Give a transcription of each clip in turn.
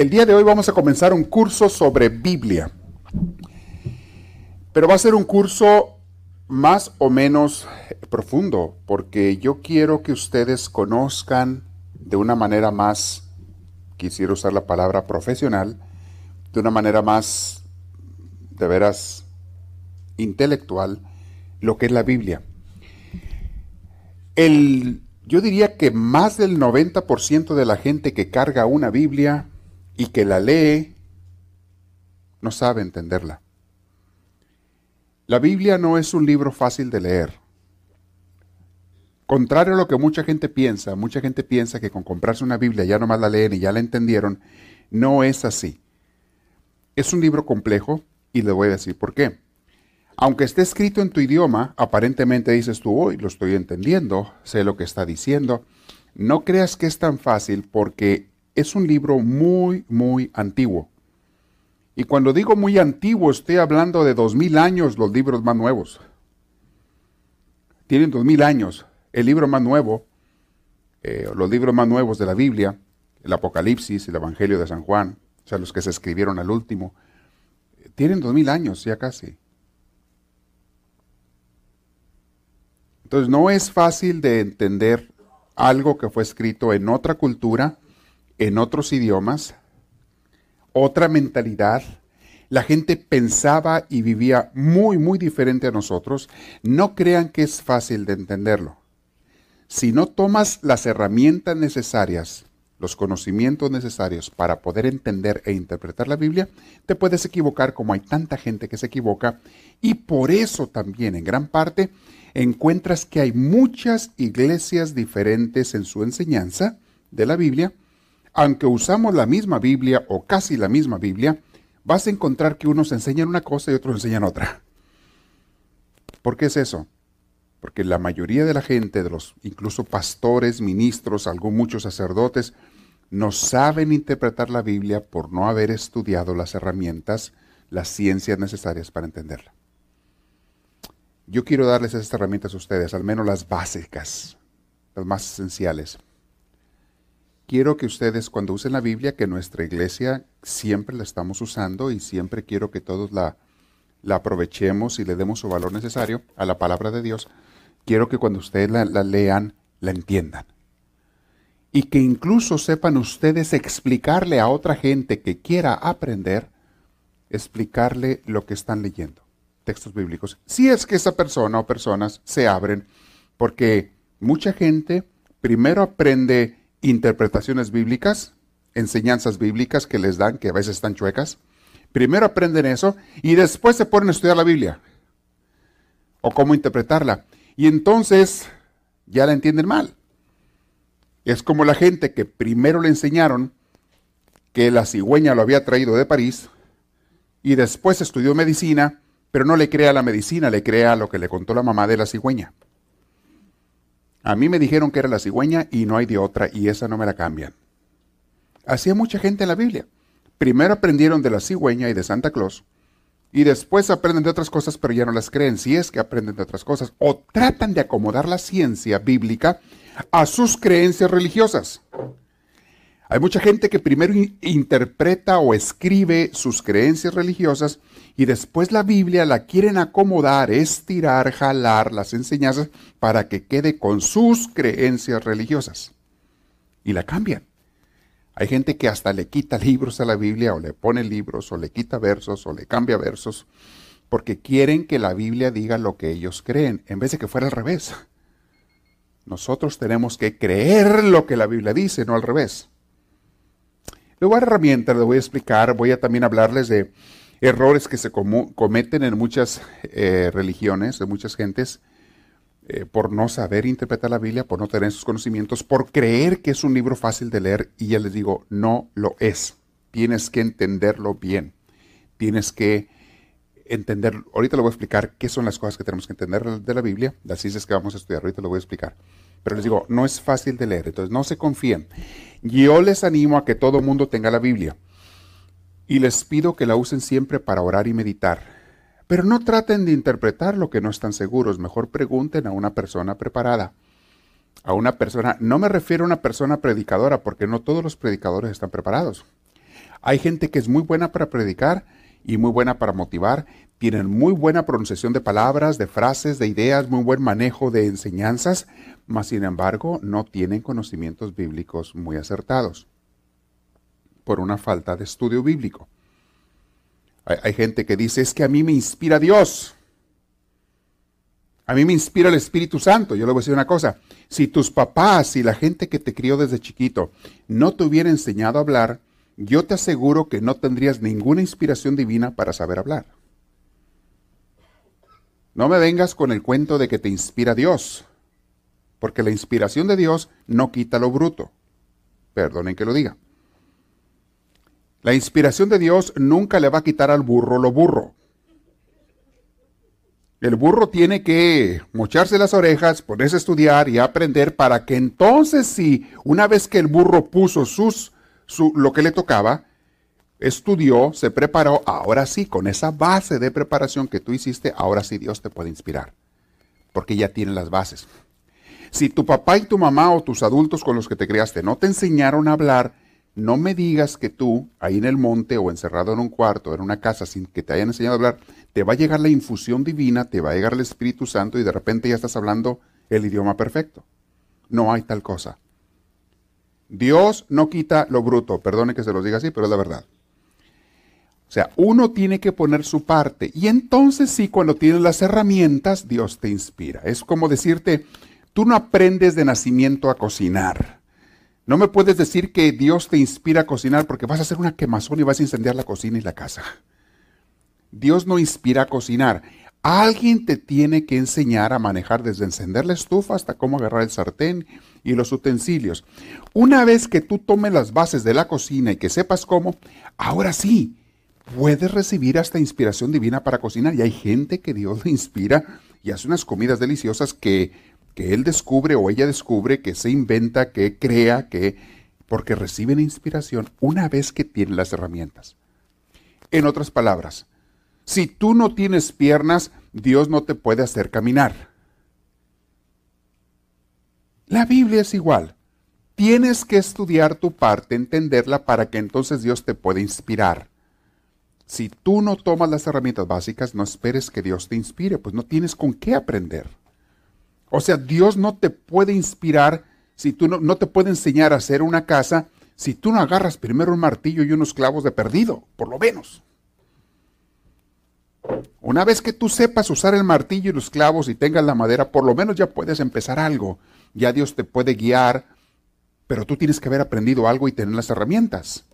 el día de hoy vamos a comenzar un curso sobre Biblia. Pero va a ser un curso más o menos profundo, porque yo quiero que ustedes conozcan de una manera más, quisiera usar la palabra profesional, de una manera más, de veras, intelectual, lo que es la Biblia. El, yo diría que más del 90% de la gente que carga una Biblia y que la lee no sabe entenderla. La Biblia no es un libro fácil de leer. Contrario a lo que mucha gente piensa, mucha gente piensa que con comprarse una Biblia ya nomás la leen y ya la entendieron, no es así. Es un libro complejo y le voy a decir por qué. Aunque esté escrito en tu idioma, aparentemente dices tú, hoy lo estoy entendiendo, sé lo que está diciendo. No creas que es tan fácil porque es un libro muy, muy antiguo. Y cuando digo muy antiguo, estoy hablando de dos mil años los libros más nuevos. Tienen dos mil años. El libro más nuevo, eh, los libros más nuevos de la Biblia, el Apocalipsis, el Evangelio de San Juan, o sea, los que se escribieron al último, tienen dos mil años ya casi. Entonces no es fácil de entender algo que fue escrito en otra cultura, en otros idiomas, otra mentalidad. La gente pensaba y vivía muy, muy diferente a nosotros. No crean que es fácil de entenderlo. Si no tomas las herramientas necesarias, los conocimientos necesarios para poder entender e interpretar la Biblia, te puedes equivocar como hay tanta gente que se equivoca. Y por eso también, en gran parte, encuentras que hay muchas iglesias diferentes en su enseñanza de la Biblia aunque usamos la misma Biblia o casi la misma Biblia, vas a encontrar que unos enseñan una cosa y otros enseñan otra. ¿Por qué es eso? Porque la mayoría de la gente, de los incluso pastores, ministros, algunos muchos sacerdotes, no saben interpretar la Biblia por no haber estudiado las herramientas, las ciencias necesarias para entenderla. Yo quiero darles esas herramientas a ustedes, al menos las básicas, las más esenciales quiero que ustedes cuando usen la Biblia, que nuestra iglesia siempre la estamos usando y siempre quiero que todos la, la aprovechemos y le demos su valor necesario a la palabra de Dios, quiero que cuando ustedes la, la lean, la entiendan. Y que incluso sepan ustedes explicarle a otra gente que quiera aprender, explicarle lo que están leyendo, textos bíblicos. Si es que esa persona o personas se abren, porque mucha gente primero aprende interpretaciones bíblicas, enseñanzas bíblicas que les dan, que a veces están chuecas. Primero aprenden eso y después se ponen a estudiar la Biblia o cómo interpretarla. Y entonces ya la entienden mal. Es como la gente que primero le enseñaron que la cigüeña lo había traído de París y después estudió medicina, pero no le crea la medicina, le crea lo que le contó la mamá de la cigüeña. A mí me dijeron que era la cigüeña y no hay de otra y esa no me la cambian. Hacía mucha gente en la Biblia. Primero aprendieron de la cigüeña y de Santa Claus y después aprenden de otras cosas pero ya no las creen si es que aprenden de otras cosas o tratan de acomodar la ciencia bíblica a sus creencias religiosas. Hay mucha gente que primero interpreta o escribe sus creencias religiosas y después la Biblia la quieren acomodar, estirar, jalar las enseñanzas para que quede con sus creencias religiosas. Y la cambian. Hay gente que hasta le quita libros a la Biblia o le pone libros o le quita versos o le cambia versos porque quieren que la Biblia diga lo que ellos creen en vez de que fuera al revés. Nosotros tenemos que creer lo que la Biblia dice, no al revés. Luego herramientas, les voy a explicar, voy a también hablarles de errores que se cometen en muchas eh, religiones, de muchas gentes, eh, por no saber interpretar la Biblia, por no tener sus conocimientos, por creer que es un libro fácil de leer, y ya les digo, no lo es. tienes que entenderlo bien. Tienes que entender, ahorita le voy a explicar qué son las cosas que tenemos que entender de la Biblia, las ciencias que vamos a estudiar, ahorita lo voy a explicar. Pero les digo, no es fácil de leer, entonces no se confíen. Yo les animo a que todo mundo tenga la Biblia y les pido que la usen siempre para orar y meditar. Pero no traten de interpretar lo que no están seguros, mejor pregunten a una persona preparada. A una persona, no me refiero a una persona predicadora, porque no todos los predicadores están preparados. Hay gente que es muy buena para predicar y muy buena para motivar, tienen muy buena pronunciación de palabras, de frases, de ideas, muy buen manejo de enseñanzas, mas sin embargo no tienen conocimientos bíblicos muy acertados por una falta de estudio bíblico. Hay, gente que dice, es que a mí me inspira Dios. A mí me inspira el Espíritu Santo. Yo le voy a decir una cosa. Si tus papás y la gente que te crió desde chiquito no te hubiera enseñado a hablar, yo te aseguro que no tendrías ninguna inspiración divina para saber hablar. No me vengas con el cuento de que te inspira Dios, porque la inspiración de Dios no quita lo bruto. Perdonen que lo diga. La inspiración de Dios nunca le va a quitar al burro lo burro. El burro tiene que mocharse las orejas, ponerse a estudiar y aprender para que entonces si una vez que el burro puso sus lo que le tocaba, estudió, se preparó, ahora sí, con esa base de preparación que tú hiciste, ahora sí Dios te puede inspirar, porque ya tiene las bases. Si tu papá y tu mamá o tus adultos con los que te criaste no te enseñaron a hablar, no me digas que tú, ahí en el monte o encerrado en un cuarto, en una casa, sin que te hayan enseñado a hablar, te va a llegar la infusión divina, te va a llegar el Espíritu Santo y de repente ya estás hablando el idioma perfecto. No hay tal cosa. Dios no quita lo bruto, perdone que se los diga así, pero es la verdad. O sea, uno tiene que poner su parte y entonces sí, cuando tienes las herramientas, Dios te inspira. Es como decirte, tú no aprendes de nacimiento a cocinar. No me puedes decir que Dios te inspira a cocinar porque vas a hacer una quemazón y vas a incendiar la cocina y la casa. Dios no inspira a cocinar. Alguien te tiene que enseñar a manejar desde encender la estufa hasta cómo agarrar el sartén y los utensilios. Una vez que tú tomes las bases de la cocina y que sepas cómo, ahora sí, puedes recibir hasta inspiración divina para cocinar. Y hay gente que Dios le inspira y hace unas comidas deliciosas que, que él descubre o ella descubre, que se inventa, que crea, que porque reciben inspiración una vez que tienen las herramientas. En otras palabras, si tú no tienes piernas, Dios no te puede hacer caminar. La Biblia es igual. Tienes que estudiar tu parte, entenderla para que entonces Dios te pueda inspirar. Si tú no tomas las herramientas básicas, no esperes que Dios te inspire, pues no tienes con qué aprender. O sea, Dios no te puede inspirar si tú no, no te puede enseñar a hacer una casa si tú no agarras primero un martillo y unos clavos de perdido, por lo menos. Una vez que tú sepas usar el martillo y los clavos y tengas la madera, por lo menos ya puedes empezar algo ya Dios te puede guiar, pero tú tienes que haber aprendido algo y tener las herramientas.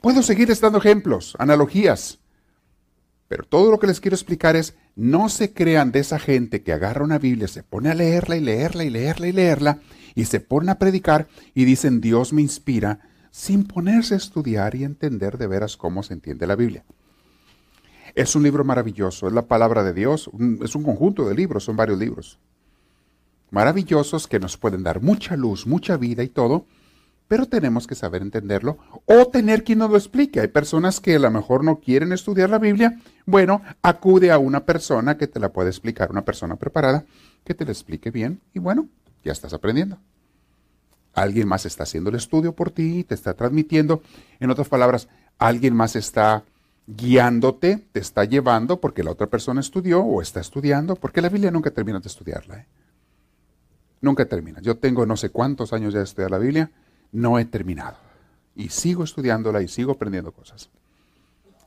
Puedo seguir dando ejemplos, analogías, pero todo lo que les quiero explicar es, no se crean de esa gente que agarra una Biblia, se pone a leerla y leerla y leerla y leerla, y se pone a predicar y dicen, Dios me inspira, sin ponerse a estudiar y entender de veras cómo se entiende la Biblia. Es un libro maravilloso, es la palabra de Dios, es un conjunto de libros, son varios libros maravillosos que nos pueden dar mucha luz, mucha vida y todo, pero tenemos que saber entenderlo o tener quien nos lo explique. Hay personas que a lo mejor no quieren estudiar la Biblia. Bueno, acude a una persona que te la puede explicar, una persona preparada que te la explique bien y bueno, ya estás aprendiendo. Alguien más está haciendo el estudio por ti, te está transmitiendo. En otras palabras, alguien más está guiándote, te está llevando porque la otra persona estudió o está estudiando, porque la Biblia nunca termina de estudiarla. ¿eh? Nunca termina. Yo tengo no sé cuántos años ya de estudiar la Biblia, no he terminado. Y sigo estudiándola y sigo aprendiendo cosas.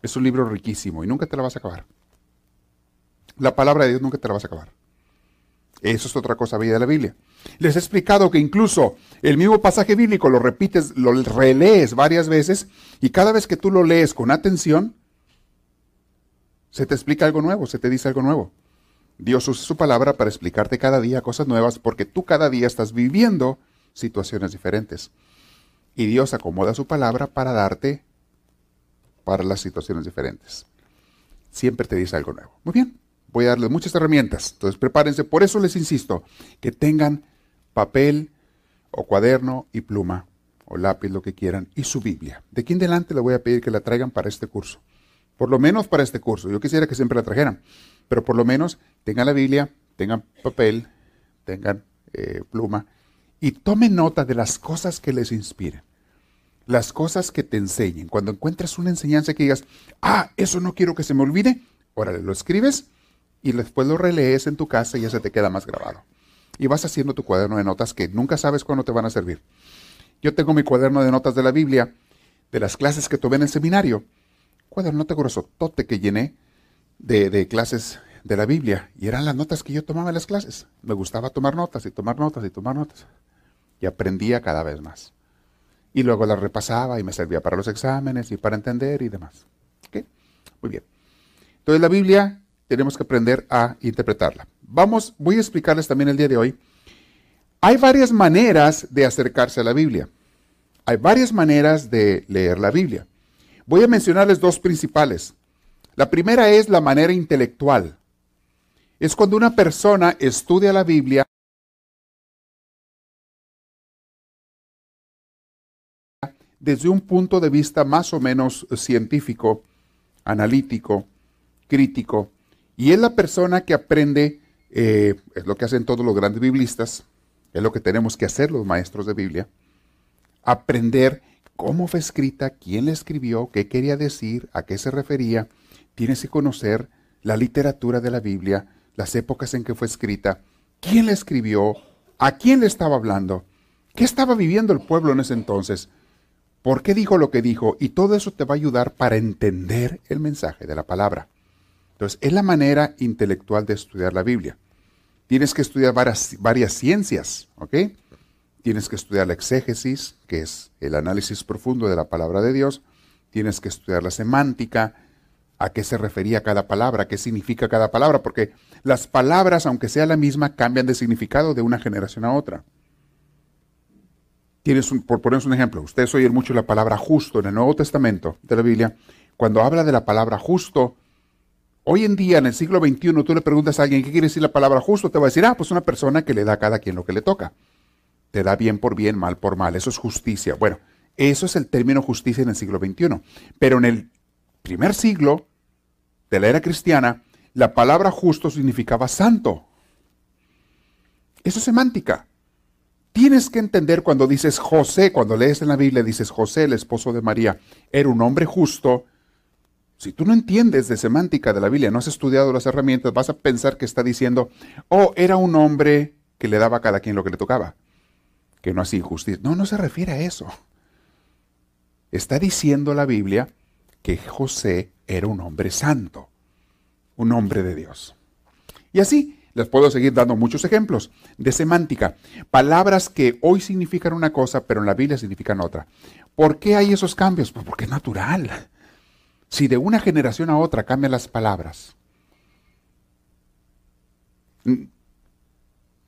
Es un libro riquísimo y nunca te la vas a acabar. La palabra de Dios nunca te la vas a acabar. Eso es otra cosa bella de la Biblia. Les he explicado que incluso el mismo pasaje bíblico lo repites, lo relees varias veces y cada vez que tú lo lees con atención, se te explica algo nuevo, se te dice algo nuevo. Dios usa su palabra para explicarte cada día cosas nuevas porque tú cada día estás viviendo situaciones diferentes. Y Dios acomoda su palabra para darte para las situaciones diferentes. Siempre te dice algo nuevo. Muy bien, voy a darles muchas herramientas. Entonces prepárense. Por eso les insisto, que tengan papel o cuaderno y pluma o lápiz, lo que quieran, y su Biblia. De aquí en adelante les voy a pedir que la traigan para este curso. Por lo menos para este curso. Yo quisiera que siempre la trajeran. Pero por lo menos tengan la Biblia, tengan papel, tengan eh, pluma y tomen nota de las cosas que les inspiren. Las cosas que te enseñen. Cuando encuentres una enseñanza que digas, ah, eso no quiero que se me olvide, órale, lo escribes y después lo relees en tu casa y ya se te queda más grabado. Y vas haciendo tu cuaderno de notas que nunca sabes cuándo te van a servir. Yo tengo mi cuaderno de notas de la Biblia, de las clases que tomé en el seminario. Cuaderno grueso, tote que llené de, de clases de la Biblia. Y eran las notas que yo tomaba en las clases. Me gustaba tomar notas y tomar notas y tomar notas. Y aprendía cada vez más. Y luego las repasaba y me servía para los exámenes y para entender y demás. Muy bien. Entonces la Biblia tenemos que aprender a interpretarla. Vamos, voy a explicarles también el día de hoy. Hay varias maneras de acercarse a la Biblia. Hay varias maneras de leer la Biblia. Voy a mencionarles dos principales. La primera es la manera intelectual. Es cuando una persona estudia la Biblia desde un punto de vista más o menos científico, analítico, crítico, y es la persona que aprende, eh, es lo que hacen todos los grandes biblistas, es lo que tenemos que hacer los maestros de Biblia, aprender cómo fue escrita, quién la escribió, qué quería decir, a qué se refería. Tienes que conocer la literatura de la Biblia, las épocas en que fue escrita, quién la escribió, a quién le estaba hablando, qué estaba viviendo el pueblo en ese entonces, por qué dijo lo que dijo, y todo eso te va a ayudar para entender el mensaje de la palabra. Entonces, es la manera intelectual de estudiar la Biblia. Tienes que estudiar varias, varias ciencias, ¿ok? Tienes que estudiar la exégesis, que es el análisis profundo de la palabra de Dios. Tienes que estudiar la semántica, a qué se refería cada palabra, qué significa cada palabra, porque las palabras, aunque sea la misma, cambian de significado de una generación a otra. Tienes un, por ponernos un ejemplo, ustedes oyen mucho la palabra justo en el Nuevo Testamento de la Biblia. Cuando habla de la palabra justo, Hoy en día, en el siglo XXI, tú le preguntas a alguien qué quiere decir la palabra justo, te va a decir, ah, pues una persona que le da a cada quien lo que le toca. Te da bien por bien, mal por mal. Eso es justicia. Bueno, eso es el término justicia en el siglo XXI. Pero en el primer siglo de la era cristiana, la palabra justo significaba santo. Eso es semántica. Tienes que entender cuando dices José, cuando lees en la Biblia, dices José, el esposo de María, era un hombre justo, si tú no entiendes de semántica de la Biblia, no has estudiado las herramientas, vas a pensar que está diciendo, oh, era un hombre que le daba a cada quien lo que le tocaba, que no hacía injusticia. No, no se refiere a eso. Está diciendo la Biblia que José era un hombre santo, un hombre de Dios. Y así les puedo seguir dando muchos ejemplos de semántica. Palabras que hoy significan una cosa, pero en la Biblia significan otra. ¿Por qué hay esos cambios? Pues porque es natural si de una generación a otra cambian las palabras,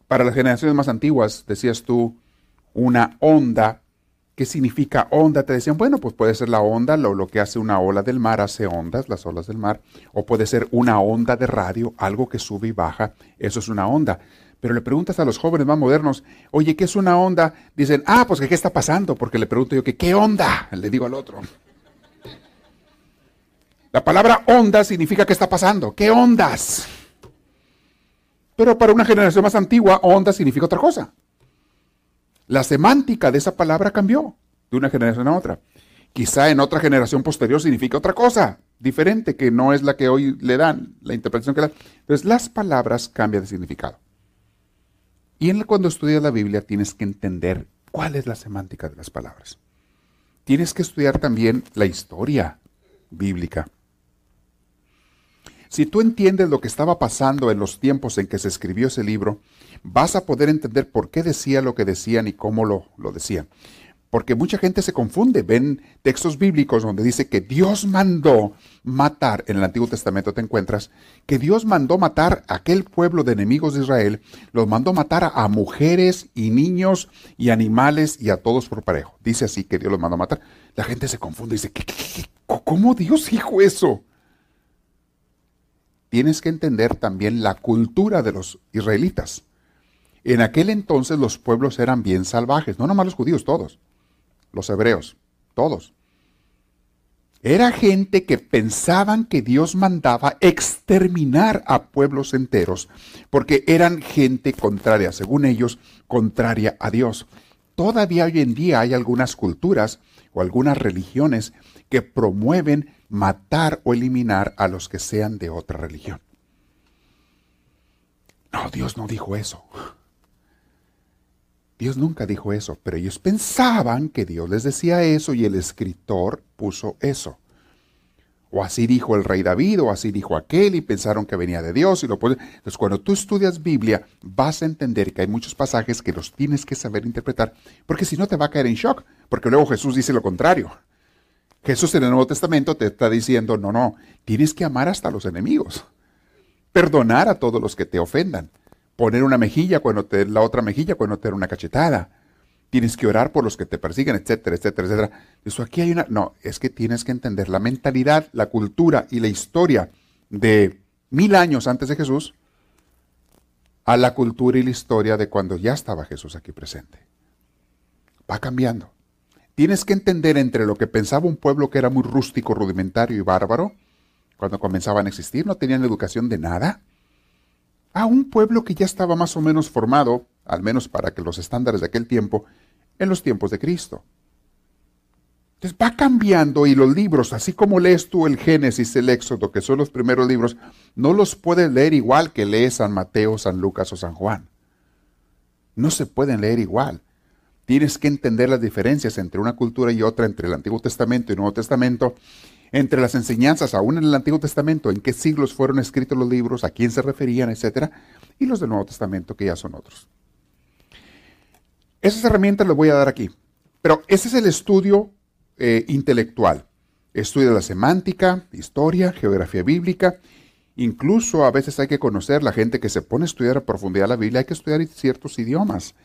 para las generaciones más antiguas, decías tú, una onda, ¿qué significa onda? Te decían, bueno, pues puede ser la onda, lo, lo que hace una ola del mar, hace ondas, las olas del mar, o puede ser una onda de radio, algo que sube y baja, eso es una onda. Pero le preguntas a los jóvenes más modernos, oye, ¿qué es una onda? Dicen, ah, pues qué está pasando, porque le pregunto yo qué onda, le digo al otro. La palabra onda significa qué está pasando, qué ondas. Pero para una generación más antigua, onda significa otra cosa. La semántica de esa palabra cambió de una generación a otra. Quizá en otra generación posterior significa otra cosa, diferente, que no es la que hoy le dan, la interpretación que le dan. Entonces, las palabras cambian de significado. Y en cuando estudias la Biblia tienes que entender cuál es la semántica de las palabras. Tienes que estudiar también la historia bíblica. Si tú entiendes lo que estaba pasando en los tiempos en que se escribió ese libro, vas a poder entender por qué decía lo que decían y cómo lo, lo decían. Porque mucha gente se confunde. Ven textos bíblicos donde dice que Dios mandó matar, en el Antiguo Testamento te encuentras, que Dios mandó matar a aquel pueblo de enemigos de Israel, los mandó matar a, mujeres y niños y animales y a todos por parejo. Dice así que Dios los mandó matar. La gente se confunde y dice, cómo Dios dijo eso? Tienes que entender también la cultura de los israelitas. En aquel entonces los pueblos eran bien salvajes, no nomás los judíos, todos los hebreos, todos. Era gente que pensaban que Dios mandaba exterminar a pueblos enteros, porque eran gente contraria, según ellos, contraria a Dios. Todavía hoy en día hay algunas culturas o algunas religiones que promueven matar o eliminar a los que sean de otra religión. No, Dios no dijo eso. Dios nunca dijo eso, pero ellos pensaban que Dios les decía eso y el escritor puso eso. O así dijo el rey David, o así dijo aquel, y pensaron que venía de Dios. Y lo Entonces, cuando tú estudias Biblia, vas a entender que hay muchos pasajes que los tienes que saber interpretar, porque si no te va a caer en shock, porque luego Jesús dice lo contrario. Jesús en el Nuevo Testamento te está diciendo, no, no, tienes que amar hasta los enemigos, perdonar a todos los que te ofendan poner una mejilla cuando te la otra mejilla cuando te da una cachetada. Tienes que orar por los que te persiguen, etcétera, etcétera, etcétera. Eso aquí hay una. No, es que tienes que entender la mentalidad, la cultura y la historia de mil años antes de Jesús a la cultura y la historia de cuando ya estaba Jesús aquí presente. Va cambiando. Tienes que entender entre lo que pensaba un pueblo que era muy rústico, rudimentario y bárbaro, cuando comenzaban a existir, no tenían educación de nada a un pueblo que ya estaba más o menos formado, al menos para que los estándares de aquel tiempo, en los tiempos de Cristo. Entonces va cambiando y los libros, así como lees tú el Génesis, el Éxodo, que son los primeros libros, no los puedes leer igual que lees San Mateo, San Lucas o San Juan. No se pueden leer igual. Tienes que entender las diferencias entre una cultura y otra, entre el Antiguo Testamento y el Nuevo Testamento, entre las enseñanzas, aún en el Antiguo Testamento, en qué siglos fueron escritos los libros, a quién se referían, etcétera, y los del Nuevo Testamento, que ya son otros. Esas herramientas las voy a dar aquí. Pero ese es el estudio eh, intelectual. Estudia la semántica, historia, geografía bíblica. Incluso a veces hay que conocer la gente que se pone a estudiar a profundidad la Biblia, hay que estudiar ciertos idiomas.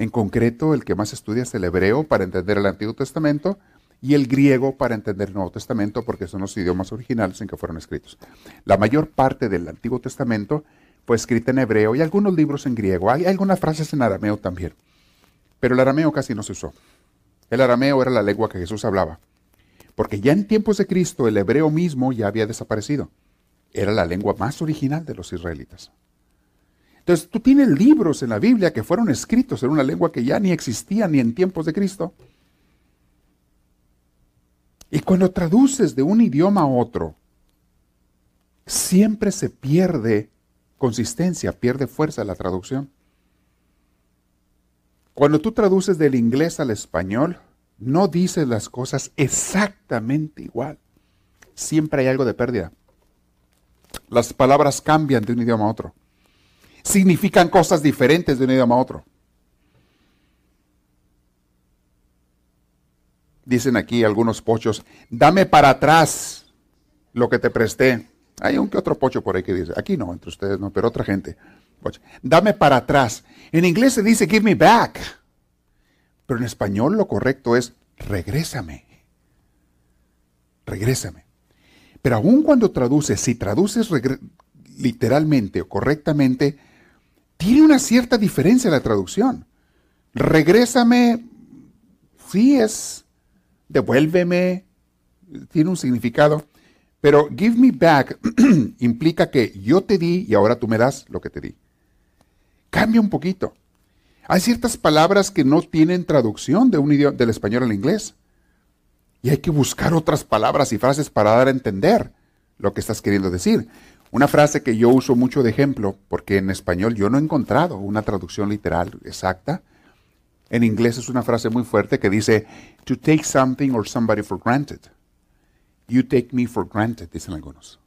En concreto, el que más estudia es el hebreo para entender el Antiguo Testamento y el griego para entender el Nuevo Testamento, porque son los idiomas originales en que fueron escritos. La mayor parte del Antiguo Testamento fue escrita en hebreo y algunos libros en griego. Hay algunas frases en arameo también, pero el arameo casi no se usó. El arameo era la lengua que Jesús hablaba, porque ya en tiempos de Cristo el hebreo mismo ya había desaparecido. Era la lengua más original de los israelitas. Entonces tú tienes libros en la Biblia que fueron escritos en una lengua que ya ni existía ni en tiempos de Cristo y cuando traduces de un idioma a otro, siempre se pierde consistencia, pierde fuerza la traducción. Cuando tú traduces del inglés al español, no dices las cosas exactamente igual. Siempre hay algo de pérdida. Las palabras cambian de un idioma a otro. Significan cosas diferentes de un idioma a otro. dicen aquí algunos pochos, dame para atrás lo que te presté. Hay un que otro pocho por ahí que dice, aquí no, entre ustedes no, pero otra gente. Dame para atrás. En inglés se dice give me back. Pero en español lo correcto es regrésame. Regrésame. Pero aún cuando traduces, si traduces literalmente o correctamente, tiene una cierta diferencia la traducción. Regrésame, sí es devuélveme, tiene un significado. Pero give me back implica que yo te di y ahora tú me das lo que te di. Cambia un poquito. Hay ciertas palabras que no tienen traducción de un idioma, del español al inglés. Y hay que buscar otras palabras y frases para dar a entender lo que estás queriendo decir. Una frase que yo uso mucho de ejemplo, porque en español yo no he encontrado una traducción literal exacta, en inglés es una frase muy fuerte que dice, to take something or somebody for granted. You take me for granted, dicen algunos.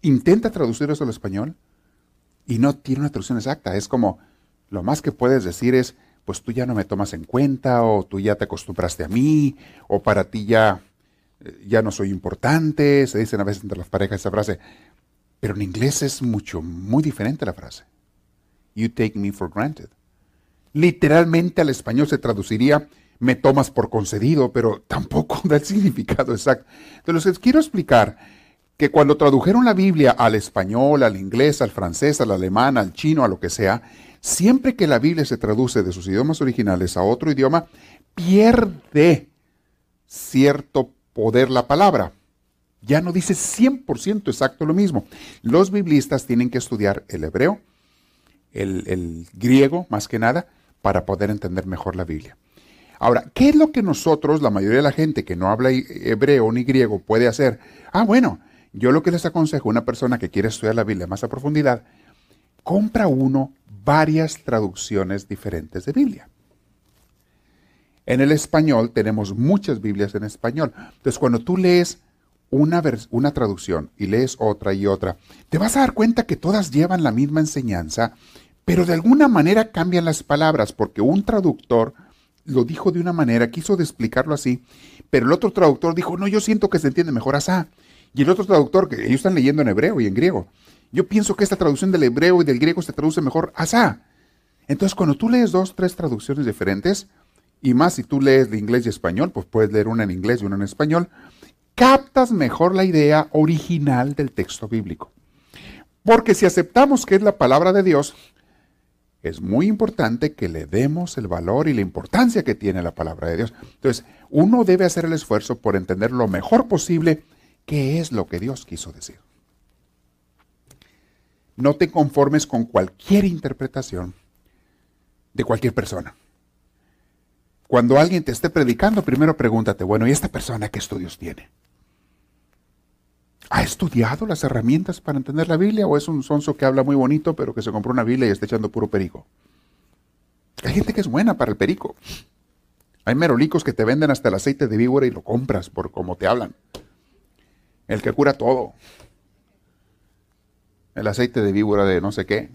Intenta traducir eso al español y no tiene una traducción exacta. Es como, lo más que puedes decir es, pues tú ya no me tomas en cuenta, o tú ya te acostumbraste a mí, o para ti ya, ya no soy importante. Se dicen a veces entre las parejas esa frase. Pero en inglés es mucho, muy diferente la frase. You take me for granted. Literalmente al español se traduciría me tomas por concedido, pero tampoco da el significado exacto. Entonces les quiero explicar que cuando tradujeron la Biblia al español, al inglés, al francés, al alemán, al chino, a lo que sea, siempre que la Biblia se traduce de sus idiomas originales a otro idioma, pierde cierto poder la palabra. Ya no dice 100% exacto lo mismo. Los biblistas tienen que estudiar el hebreo, el, griego más que nada, para poder entender mejor la Biblia. Ahora, ¿qué es lo que nosotros, la mayoría de la gente que no habla hebreo ni griego, puede hacer? Ah, bueno, yo lo que les aconsejo a una persona que quiere estudiar la Biblia más a profundidad, compra uno varias traducciones diferentes de Biblia. En el español tenemos muchas Biblias en español. Entonces, cuando tú lees una, una traducción y lees otra y otra, te vas a dar cuenta que todas llevan la misma enseñanza, pero de alguna manera cambian las palabras, porque un traductor lo dijo de una manera, quiso explicarlo así, pero el otro traductor dijo, no, yo siento que se entiende mejor asá. Y el otro traductor, que ellos están leyendo en hebreo y en griego, yo pienso que esta traducción del hebreo y del griego se traduce mejor asá. Entonces, cuando tú lees dos, tres traducciones diferentes, y más si tú lees de inglés y español, pues puedes leer una en inglés y una en español, captas mejor la idea original del texto bíblico. Porque si aceptamos que es la palabra de Dios, es muy importante que le demos el valor y la importancia que tiene la palabra de Dios. Entonces, uno debe hacer el esfuerzo por entender lo mejor posible qué es lo que Dios quiso decir. No te conformes con cualquier interpretación de cualquier persona. Cuando alguien te esté predicando, primero pregúntate, bueno, ¿y esta persona qué estudios tiene? ¿Ha estudiado las herramientas para entender la Biblia o es un sonso que habla muy bonito pero que se compró una Biblia y está echando puro perico? Hay gente que es buena para el perico. Hay merolicos que te venden hasta el aceite de víbora y lo compras por cómo te hablan. El que cura todo. El aceite de víbora de no sé qué.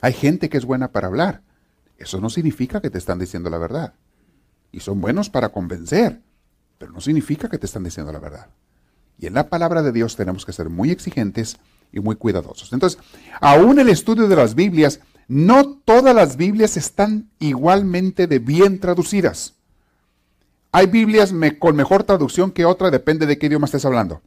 Hay gente que es buena para hablar. Eso no significa que te están diciendo la verdad. Y son buenos para convencer, pero no significa que te están diciendo la verdad. Y en la palabra de Dios tenemos que ser muy exigentes y muy cuidadosos. Entonces, aún el estudio de las Biblias, no todas las Biblias están igualmente de bien traducidas. Hay Biblias con mejor traducción que otra, depende de qué idioma estés hablando.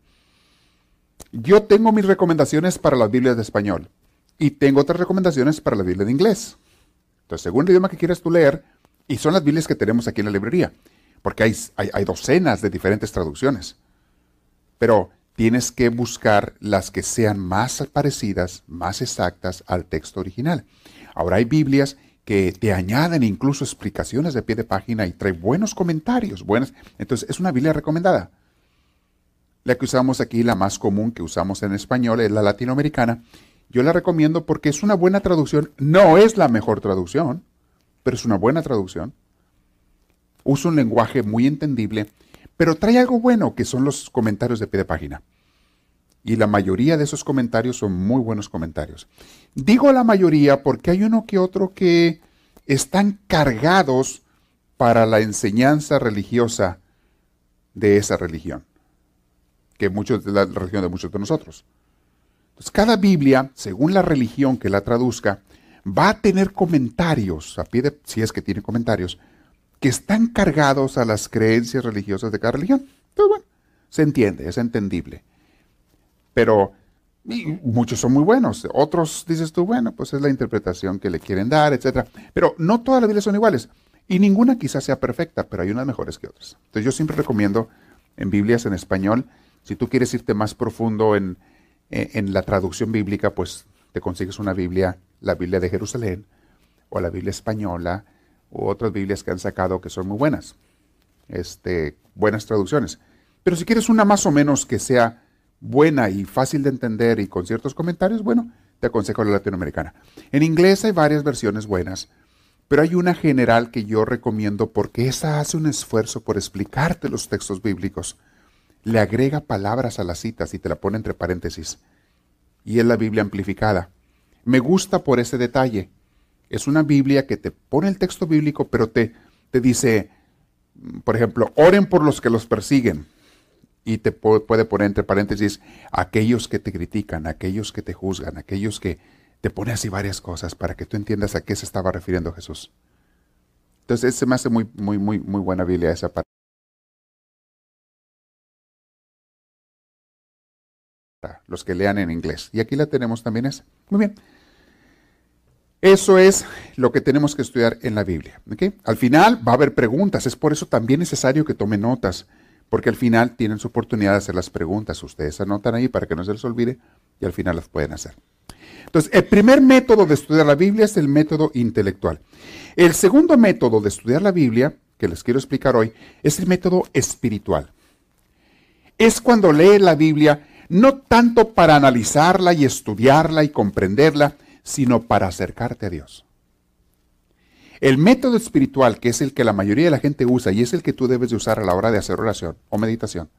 Yo tengo mis recomendaciones para las Biblias de español y tengo otras recomendaciones para la Biblia de inglés. Entonces, según el idioma que quieras tú leer, y son las Biblias que tenemos aquí en la librería, porque hay, hay docenas de diferentes traducciones pero tienes que buscar las que sean más parecidas, más exactas al texto original. Ahora hay Biblias que te añaden incluso explicaciones de pie de página y trae buenos comentarios, buenas. Entonces es una Biblia recomendada. La que usamos aquí, la más común que usamos en español, es la latinoamericana. Yo la recomiendo porque es una buena traducción. No es la mejor traducción, pero es una buena traducción. Usa un lenguaje muy entendible pero trae algo bueno, que son los comentarios de pie de página. Y la mayoría de esos comentarios son muy buenos comentarios. Digo la mayoría porque hay uno que otro que están cargados para la enseñanza religiosa de esa religión, que muchos la religión de muchos de nosotros. Entonces, cada Biblia, según la religión que la traduzca, va a tener comentarios, a pie de, si es que tiene comentarios, que están cargados a las creencias religiosas de cada religión. Entonces, bueno, se entiende, es entendible. Pero muchos son muy buenos. Otros dices tú, bueno, pues es la interpretación que le quieren dar, etc. Pero no todas las Biblias son iguales. Y ninguna quizás sea perfecta, pero hay unas mejores que otras. Entonces yo siempre recomiendo en Biblias en español, si tú quieres irte más profundo en, en la traducción bíblica, pues te consigues una Biblia, la Biblia de Jerusalén o la Biblia española u otras Biblias que han sacado que son muy buenas, este, buenas traducciones. Pero si quieres una más o menos que sea buena y fácil de entender y con ciertos comentarios, bueno, te aconsejo la latinoamericana. En inglés hay varias versiones buenas, pero hay una general que yo recomiendo porque esa hace un esfuerzo por explicarte los textos bíblicos. Le agrega palabras a las citas y te la pone entre paréntesis. Y es la Biblia amplificada. Me gusta por ese detalle es una Biblia que te pone el texto bíblico, pero te, te dice, por ejemplo, oren por los que los persiguen. Y te puede poner entre paréntesis aquellos que te critican, aquellos que te juzgan, aquellos que te pone así varias cosas para que tú entiendas a qué se estaba refiriendo Jesús. Entonces, se me hace muy, muy, muy, muy buena Biblia esa parte. Los que lean en inglés. Y aquí la tenemos también esa. Muy bien. Eso es lo que tenemos que estudiar en la Biblia. Al final va a haber preguntas, es por eso también necesario que tomen notas, porque al final tienen su oportunidad de hacer las preguntas. Ustedes anotan ahí para que no se les olvide y al final las pueden hacer. Entonces, el primer método de estudiar la Biblia es el método intelectual. El segundo método de estudiar la Biblia, que les quiero explicar hoy, es el método espiritual. Es cuando lee la Biblia no tanto para analizarla y estudiarla y comprenderla, sino para acercarte a Dios. El método espiritual, que es el que la mayoría de la gente usa y es el que tú debes de usar a la hora de hacer oración o meditación,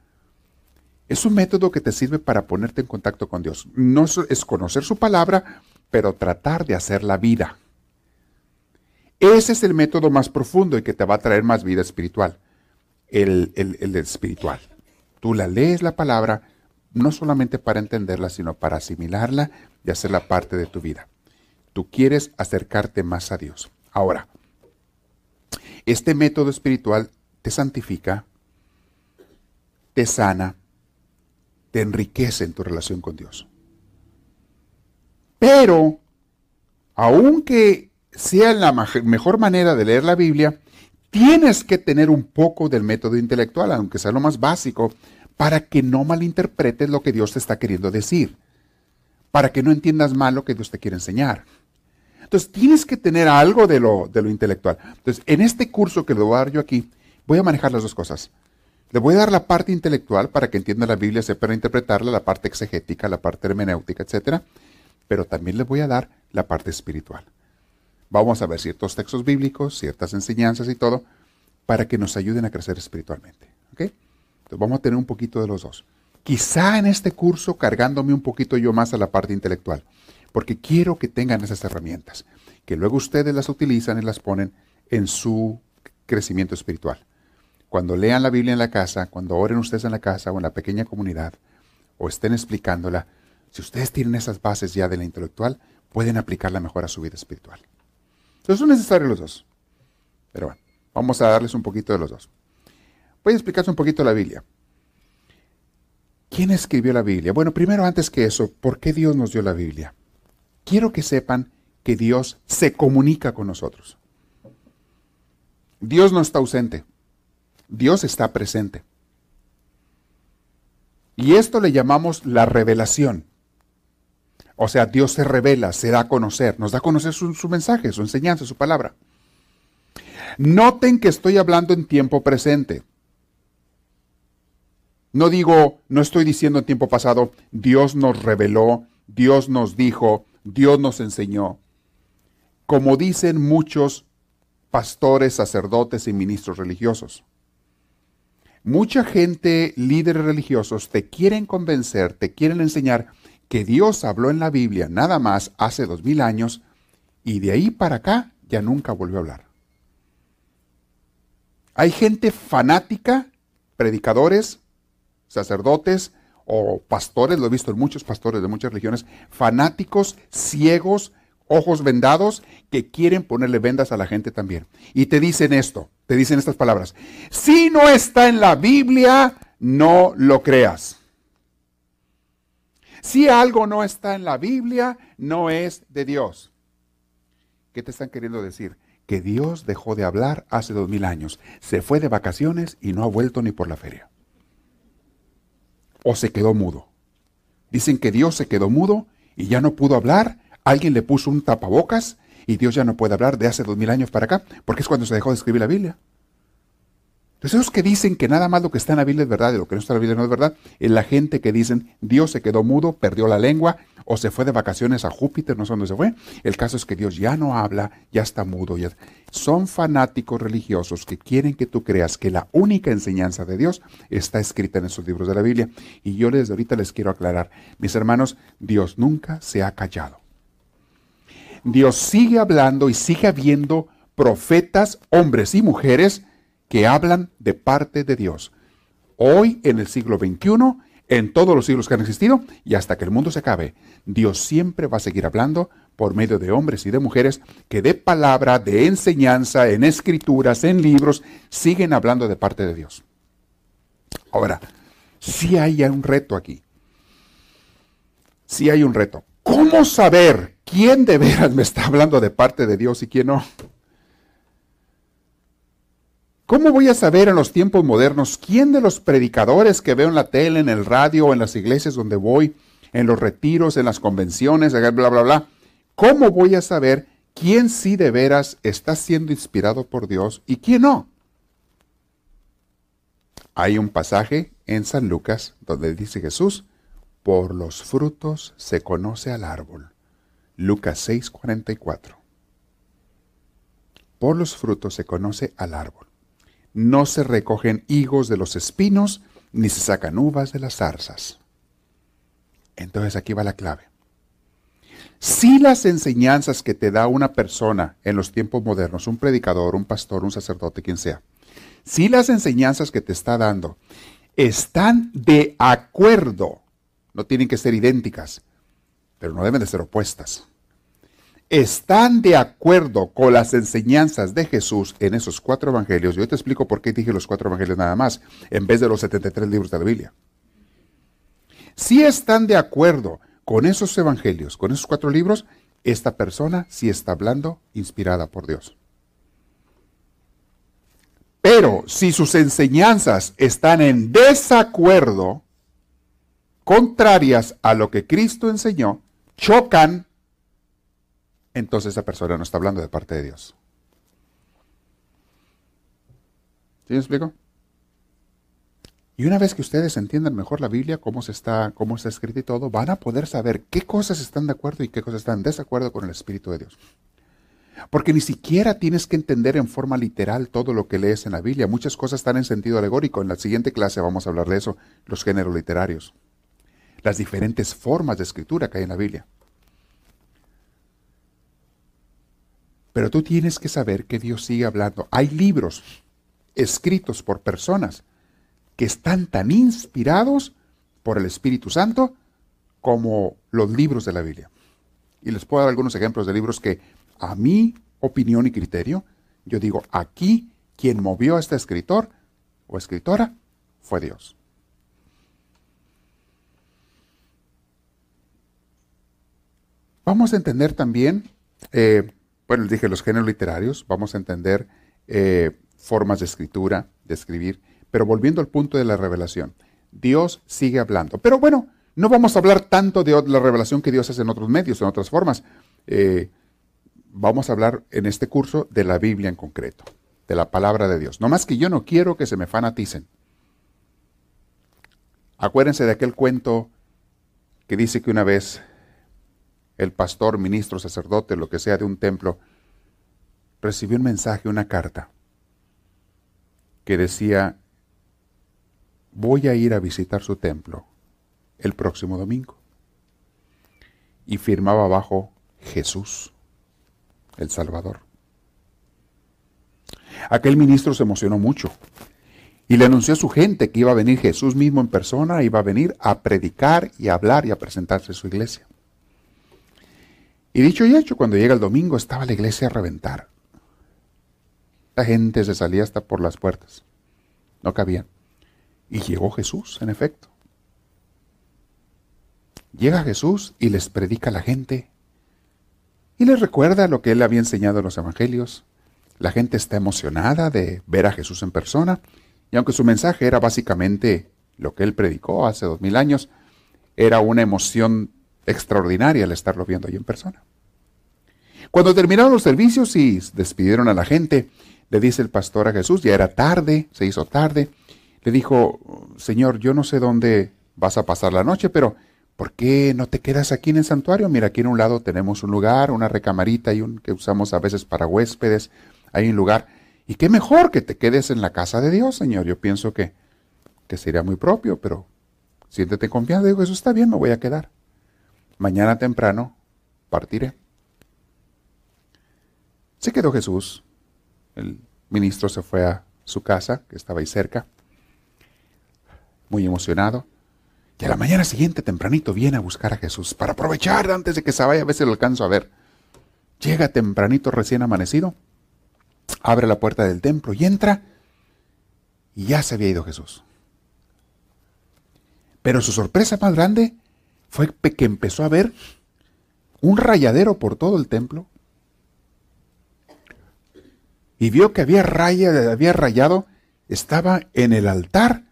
es un método que te sirve para ponerte en contacto con Dios. No es conocer su palabra, pero tratar de hacer la vida. Ese es el método más profundo y que te va a traer más vida espiritual. El, el, el espiritual. Tú la lees la palabra no solamente para entenderla, sino para asimilarla y hacerla parte de tu vida. Tú quieres acercarte más a Dios. Ahora, este método espiritual te santifica, te sana, te enriquece en tu relación con Dios. Pero, aunque sea la mejor manera de leer la Biblia, tienes que tener un poco del método intelectual, aunque sea lo más básico, para que no malinterpretes lo que Dios te está queriendo decir, para que no entiendas mal lo que Dios te quiere enseñar. Entonces, tienes que tener algo de lo, de lo intelectual. Entonces, en este curso que le voy a dar yo aquí, voy a manejar las dos cosas. Le voy a dar la parte intelectual para que entienda la Biblia, sepa interpretarla, la parte exegética, la parte hermenéutica, etc. Pero también le voy a dar la parte espiritual. Vamos a ver ciertos textos bíblicos, ciertas enseñanzas y todo, para que nos ayuden a crecer espiritualmente. Vamos a tener un poquito de los dos. Quizá en este curso cargándome un poquito yo más a la parte intelectual porque quiero que tengan esas herramientas, que luego ustedes las utilizan y las ponen en su crecimiento espiritual. Cuando lean la Biblia en la casa, cuando oren ustedes en la casa o en la pequeña comunidad, o estén explicándola, si ustedes tienen esas bases ya de la intelectual, pueden aplicarla mejor a su vida espiritual. Entonces son necesarios los dos. Pero bueno, vamos a darles un poquito de los dos. Voy a explicarles un poquito la Biblia. ¿Quién escribió la Biblia? Bueno, primero antes que eso, ¿por qué Dios nos dio la Biblia? quiero que sepan que Dios se comunica con nosotros. Dios no está ausente, Dios está presente. Y esto le llamamos la revelación. O sea, Dios se revela, se da a conocer, nos da a conocer su, mensaje, su enseñanza, su palabra. Noten que estoy hablando en tiempo presente. No digo, no estoy diciendo en tiempo pasado, Dios nos reveló, Dios nos dijo, Dios nos enseñó. Como dicen muchos pastores, sacerdotes y ministros religiosos. Mucha gente, líderes religiosos, te quieren convencer, te quieren enseñar que Dios habló en la Biblia nada más hace dos mil años y de ahí para acá ya nunca volvió a hablar. Hay gente fanática, predicadores, sacerdotes, o pastores, lo he visto en muchos pastores de muchas religiones, fanáticos, ciegos, ojos vendados, que quieren ponerle vendas a la gente también. Y te dicen esto, te dicen estas palabras, si no está en la Biblia, no lo creas. Si algo no está en la Biblia, no es de Dios. ¿Qué te están queriendo decir? Que Dios dejó de hablar hace dos mil años, se fue de vacaciones y no ha vuelto ni por la feria o se quedó mudo. Dicen que Dios se quedó mudo y ya no pudo hablar, alguien le puso un tapabocas y Dios ya no puede hablar de hace dos mil años para acá, porque es cuando se dejó de escribir la Biblia. Entonces esos que dicen que nada más lo que está en la Biblia es verdad y lo que no está en la Biblia no es verdad, es la gente que dicen Dios se quedó mudo, perdió la lengua o se fue de vacaciones a Júpiter, no sé dónde se fue. El caso es que Dios ya no habla, ya está mudo. Ya... Son fanáticos religiosos que quieren que tú creas que la única enseñanza de Dios está escrita en esos libros de la Biblia. Y yo desde ahorita les quiero aclarar, mis hermanos, Dios nunca se ha callado. Dios sigue hablando y sigue habiendo profetas, hombres y mujeres, que hablan de parte de Dios. Hoy, en el siglo XXI, en todos los siglos que han existido y hasta que el mundo se acabe, Dios siempre va a seguir hablando por medio de hombres y de mujeres que de palabra, de enseñanza, en escrituras, en libros, siguen hablando de parte de Dios. Ahora, si hay un reto aquí. Si hay un reto. ¿Cómo saber quién de veras me está hablando de parte de Dios y quién no? ¿Cómo voy a saber en los tiempos modernos quién de los predicadores que veo en la tele, en el radio, en las iglesias donde voy, en los retiros, en las convenciones, bla, bla, bla, cómo voy a saber quién sí de veras está siendo inspirado por Dios y quién no? Hay un pasaje en San Lucas donde dice Jesús, por los frutos se conoce al árbol. Lucas 6:44. Por los frutos se conoce al árbol. No se recogen higos de los espinos, ni se sacan uvas de las zarzas. Entonces aquí va la clave. Si las enseñanzas que te da una persona en los tiempos modernos, un predicador, un pastor, un sacerdote, quien sea, si las enseñanzas que te está dando están de acuerdo no tienen que ser idénticas, pero no deben de ser opuestas. Están de acuerdo con las enseñanzas de Jesús en esos cuatro evangelios. Yo te explico por qué dije los cuatro evangelios nada más, en vez de los 73 libros de la Biblia. Si están de acuerdo con esos evangelios, con esos cuatro libros, esta persona sí está hablando inspirada por Dios. Pero si sus enseñanzas están en desacuerdo contrarias a lo que Cristo enseñó, chocan, entonces esa persona no está hablando de parte de Dios. ¿Sí me explico? Y una vez que ustedes entiendan mejor la Biblia, cómo, se está, cómo está escrito y todo, van a poder saber qué cosas están de acuerdo y qué cosas están en desacuerdo con el Espíritu de Dios. Porque ni siquiera tienes que entender en forma literal todo lo que lees en la Biblia. Muchas cosas están en sentido alegórico. En la siguiente clase vamos a hablar de eso, los géneros literarios las diferentes formas de escritura que hay en la Biblia. Pero tú tienes que saber que Dios sigue hablando. Hay libros escritos por personas que están tan inspirados por el Espíritu Santo como los libros de la Biblia. Y les puedo dar algunos ejemplos de libros que a mi opinión y criterio, yo digo, aquí quien movió a este escritor o escritora fue Dios. Vamos a entender también, eh, bueno, les dije los géneros literarios, vamos a entender eh, formas de escritura, de escribir, pero volviendo al punto de la revelación, Dios sigue hablando. Pero bueno, no vamos a hablar tanto de la revelación que Dios hace en otros medios, en otras formas. Eh, vamos a hablar en este curso de la Biblia en concreto, de la palabra de Dios. No más que yo no quiero que se me fanaticen. Acuérdense de aquel cuento que dice que una vez el pastor, ministro, sacerdote, lo que sea de un templo, recibió un mensaje, una carta, que decía, voy a ir a visitar su templo el próximo domingo. Y firmaba abajo Jesús, el Salvador. Aquel ministro se emocionó mucho y le anunció a su gente que iba a venir Jesús mismo en persona, iba a venir a predicar y a hablar y a presentarse a su iglesia. Y dicho y hecho, cuando llega el domingo estaba la iglesia a reventar. La gente se salía hasta por las puertas. No cabían. Y llegó Jesús, en efecto. Llega Jesús y les predica a la gente. Y les recuerda lo que él había enseñado en los evangelios. La gente está emocionada de ver a Jesús en persona. Y aunque su mensaje era básicamente lo que él predicó hace dos mil años, era una emoción extraordinaria el estarlo viendo ahí en persona. Cuando terminaron los servicios y despidieron a la gente, le dice el pastor a Jesús, ya era tarde, se hizo tarde, le dijo, Señor, yo no sé dónde vas a pasar la noche, pero ¿por qué no te quedas aquí en el santuario? Mira, aquí en un lado tenemos un lugar, una recamarita y un que usamos a veces para huéspedes, hay un lugar. Y qué mejor que te quedes en la casa de Dios, Señor. Yo pienso que, que sería muy propio, pero siéntete confiado. Digo, eso está bien, me voy a quedar mañana temprano partiré. Se quedó Jesús. El ministro se fue a su casa, que estaba ahí cerca, muy emocionado. Y a la mañana siguiente, tempranito, viene a buscar a Jesús para aprovechar antes de que se vaya, a veces lo alcanzo a ver. Llega tempranito, recién amanecido, abre la puerta del templo y entra, y ya se había ido Jesús. Pero su sorpresa más grande fue que empezó a ver un rayadero por todo el templo y vio que había, raya, había rayado, estaba en el altar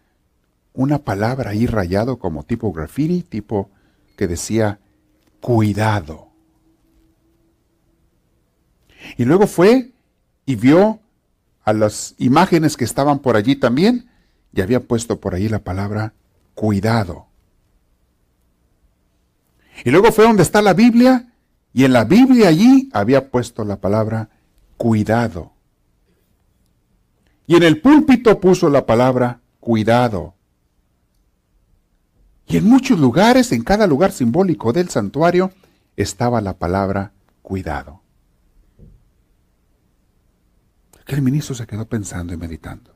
una palabra ahí rayado como tipo graffiti, tipo que decía cuidado. Y luego fue y vio a las imágenes que estaban por allí también y había puesto por ahí la palabra cuidado. Y luego fue donde está la Biblia y en la Biblia allí había puesto la palabra cuidado. Y en el púlpito puso la palabra cuidado. Y en muchos lugares, en cada lugar simbólico del santuario, estaba la palabra cuidado. Que el ministro se quedó pensando y meditando.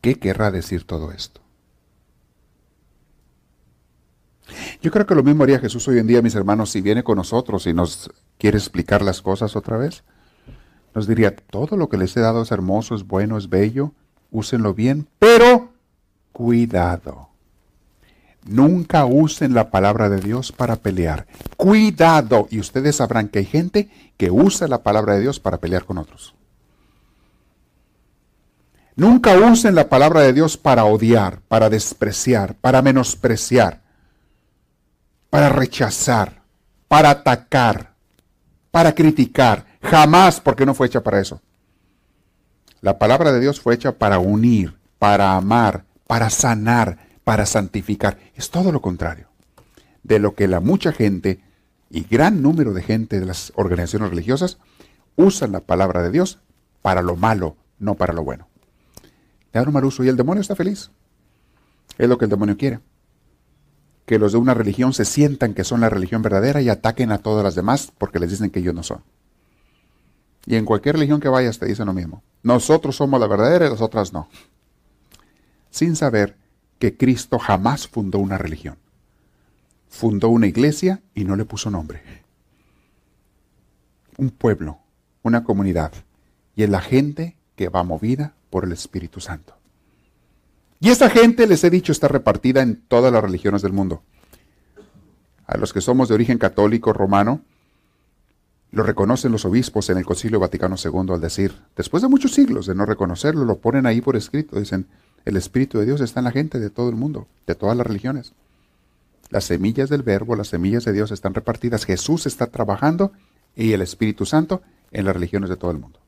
¿Qué querrá decir todo esto? Yo creo que lo mismo haría Jesús hoy en día, mis hermanos, si viene con nosotros y nos quiere explicar las cosas otra vez. Nos diría, todo lo que les he dado es hermoso, es bueno, es bello, úsenlo bien, pero cuidado. Nunca usen la palabra de Dios para pelear. Cuidado. Y ustedes sabrán que hay gente que usa la palabra de Dios para pelear con otros. Nunca usen la palabra de Dios para odiar, para despreciar, para menospreciar para rechazar, para atacar, para criticar. Jamás, porque no fue hecha para eso. La palabra de Dios fue hecha para unir, para amar, para sanar, para santificar. Es todo lo contrario de lo que la mucha gente y gran número de gente de las organizaciones religiosas usan la palabra de Dios para lo malo, no para lo bueno. Le dan y el demonio está feliz. Es lo que el demonio quiere que los de una religión se sientan que son la religión verdadera y ataquen a todas las demás porque les dicen que ellos no son. Y en cualquier religión que vayas te dicen lo mismo. Nosotros somos la verdadera y las otras no. Sin saber que Cristo jamás fundó una religión. Fundó una iglesia y no le puso nombre. Un pueblo, una comunidad. Y es la gente que va movida por el Espíritu Santo. Y esta gente, les he dicho, está repartida en todas las religiones del mundo. A los que somos de origen católico romano, lo reconocen los obispos en el Concilio Vaticano II al decir, después de muchos siglos de no reconocerlo, lo ponen ahí por escrito, dicen, el Espíritu de Dios está en la gente de todo el mundo, de todas las religiones. Las semillas del verbo, las semillas de Dios están repartidas, Jesús está trabajando y el Espíritu Santo en las religiones de todo el mundo.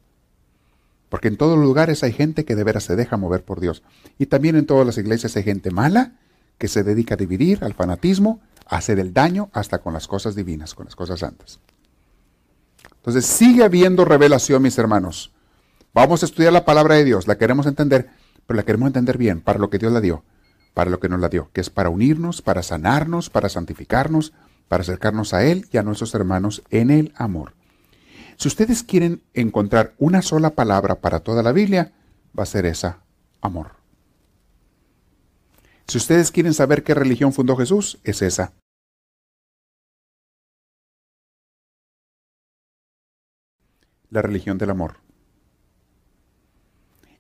Porque en todos los lugares hay gente que de veras se deja mover por Dios. Y también en todas las iglesias hay gente mala que se dedica a dividir, al fanatismo, a hacer el daño hasta con las cosas divinas, con las cosas santas. Entonces sigue habiendo revelación, mis hermanos. Vamos a estudiar la palabra de Dios, la queremos entender, pero la queremos entender bien, para lo que Dios la dio, para lo que nos la dio, que es para unirnos, para sanarnos, para santificarnos, para acercarnos a Él y a nuestros hermanos en el amor. Si ustedes quieren encontrar una sola palabra para toda la Biblia, va a ser esa, amor. Si ustedes quieren saber qué religión fundó Jesús, es esa. La religión del amor.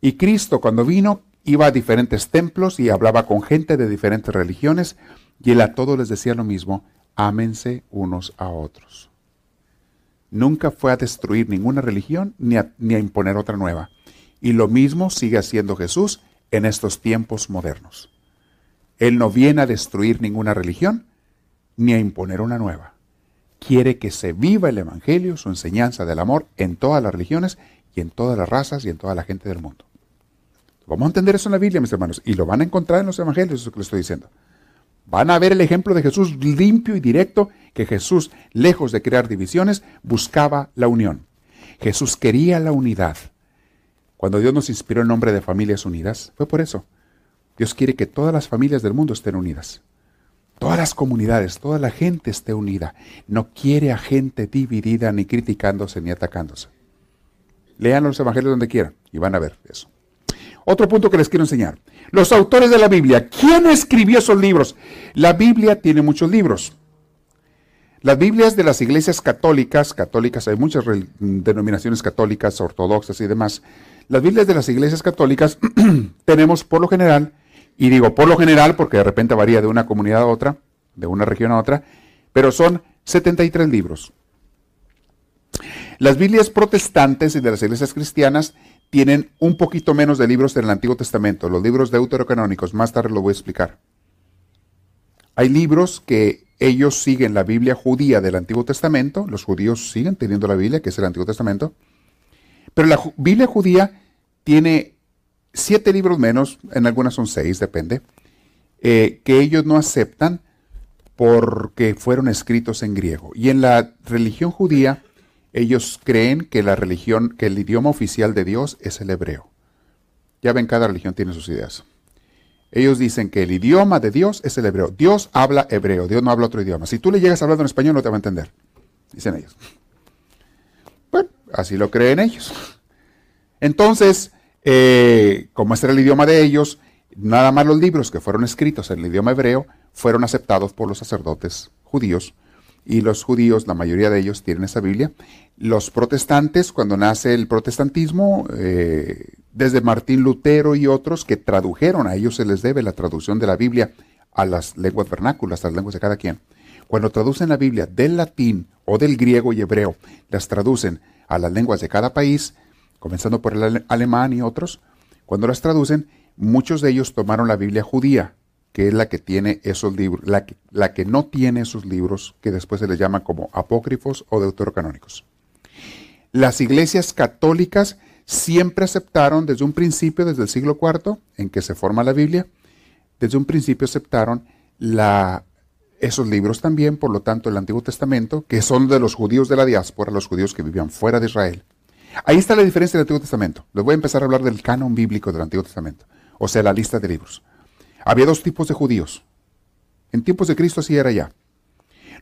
Y Cristo cuando vino iba a diferentes templos y hablaba con gente de diferentes religiones y él a todos les decía lo mismo, ámense unos a otros nunca fue a destruir ninguna religión ni a, imponer otra nueva. Y lo mismo sigue haciendo Jesús en estos tiempos modernos. Él no viene a destruir ninguna religión ni a imponer una nueva. Quiere que se viva el Evangelio, su enseñanza del amor en todas las religiones y en todas las razas y en toda la gente del mundo. Vamos a entender eso en la Biblia, mis hermanos, y lo van a encontrar en los Evangelios, eso que les estoy diciendo. Van a ver el ejemplo de Jesús limpio y directo, que Jesús, lejos de crear divisiones, buscaba la unión. Jesús quería la unidad. Cuando Dios nos inspiró el nombre de familias unidas, fue por eso. Dios quiere que todas las familias del mundo estén unidas. todas las comunidades, toda la gente esté unida. No quiere a gente dividida, ni criticándose, ni atacándose. Lean los evangelios donde quieran y van a ver eso. Otro punto que les quiero enseñar. Los autores de la Biblia. ¿Quién escribió esos libros? La Biblia tiene muchos libros. Las Biblias de las iglesias católicas, católicas, hay muchas denominaciones católicas, ortodoxas y demás. Las Biblias de las iglesias católicas tenemos por lo general, y digo por lo general porque de repente varía de una comunidad a otra, de una región a otra, pero son 73 libros. Las Biblias protestantes y de las iglesias cristianas tienen un poquito menos de libros del Antiguo Testamento, los libros deuterocanónicos, más tarde lo voy a explicar. Hay libros que ellos siguen la Biblia judía del Antiguo Testamento, los judíos siguen teniendo la Biblia, que es el Antiguo Testamento, pero la Biblia judía tiene siete libros menos, en algunas son seis, depende, eh, que ellos no aceptan porque fueron escritos en griego. Y en la religión judía, ellos creen que la religión, que el idioma oficial de Dios es el hebreo. Ya ven, cada religión tiene sus ideas. Ellos dicen que el idioma de Dios es el hebreo. Dios habla hebreo, Dios no habla otro idioma. Si tú le llegas hablando en español no te va a entender, dicen ellos. Bueno, así lo creen ellos. Entonces, eh, como este era el idioma de ellos, nada más los libros que fueron escritos en el idioma hebreo fueron aceptados por los sacerdotes judíos. Y los judíos, la mayoría de ellos, tienen esa Biblia. Los protestantes, cuando nace el protestantismo, eh, desde Martín Lutero y otros que tradujeron, a ellos se les debe la traducción de la Biblia a las lenguas vernáculas, a las lenguas de cada quien. Cuando traducen la Biblia del latín o del griego y hebreo, las traducen a las lenguas de cada país, comenzando por el alemán y otros, cuando las traducen, muchos de ellos tomaron la Biblia judía, que es la que tiene esos libros, la que, no tiene esos libros, que después se les llama como apócrifos o deuterocanónicos. Las iglesias católicas siempre aceptaron desde un principio, desde el siglo IV, en que se forma la Biblia, desde un principio aceptaron esos libros también, por lo tanto el Antiguo Testamento, que son de los judíos de la diáspora, los judíos que vivían fuera de Israel. Ahí está la diferencia del Antiguo Testamento. Les voy a empezar a hablar del canon bíblico del Antiguo Testamento, o sea, la lista de libros. Había dos tipos de judíos. En tiempos de Cristo así era ya.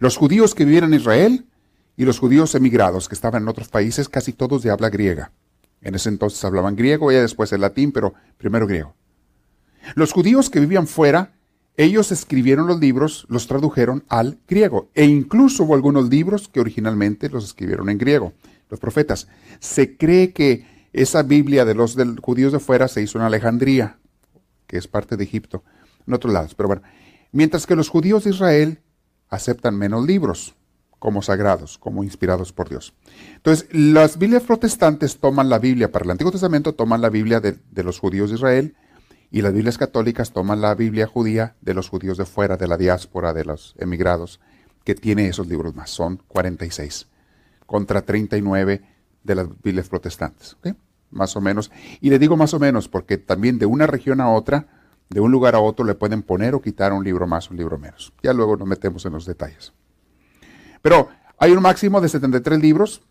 Los judíos que vivían en Israel y los judíos emigrados que estaban en otros países, casi todos de habla griega. En ese entonces hablaban griego, y después el latín, pero primero griego. Los judíos que vivían fuera, ellos escribieron los libros, los tradujeron al griego. E incluso hubo algunos libros que originalmente los escribieron en griego, los profetas. Se cree que esa Biblia de los judíos de fuera se hizo en Alejandría, que es parte de Egipto, en otros lados. Pero bueno, mientras que los judíos de Israel aceptan menos libros como sagrados, como inspirados por Dios. Entonces, las Biblias protestantes toman la Biblia para el Antiguo Testamento, toman la Biblia de, los judíos de Israel, y las Biblias católicas toman la Biblia judía de los judíos de fuera, de la diáspora, de los emigrados, que tiene esos libros más. Son 46 contra 39 de las Biblias protestantes. Más o menos. Y le digo más o menos porque también de una región a otra, de un lugar a otro, le pueden poner o quitar un libro más, un libro menos. Ya luego nos metemos en los detalles. Pero hay un máximo de 73 libros,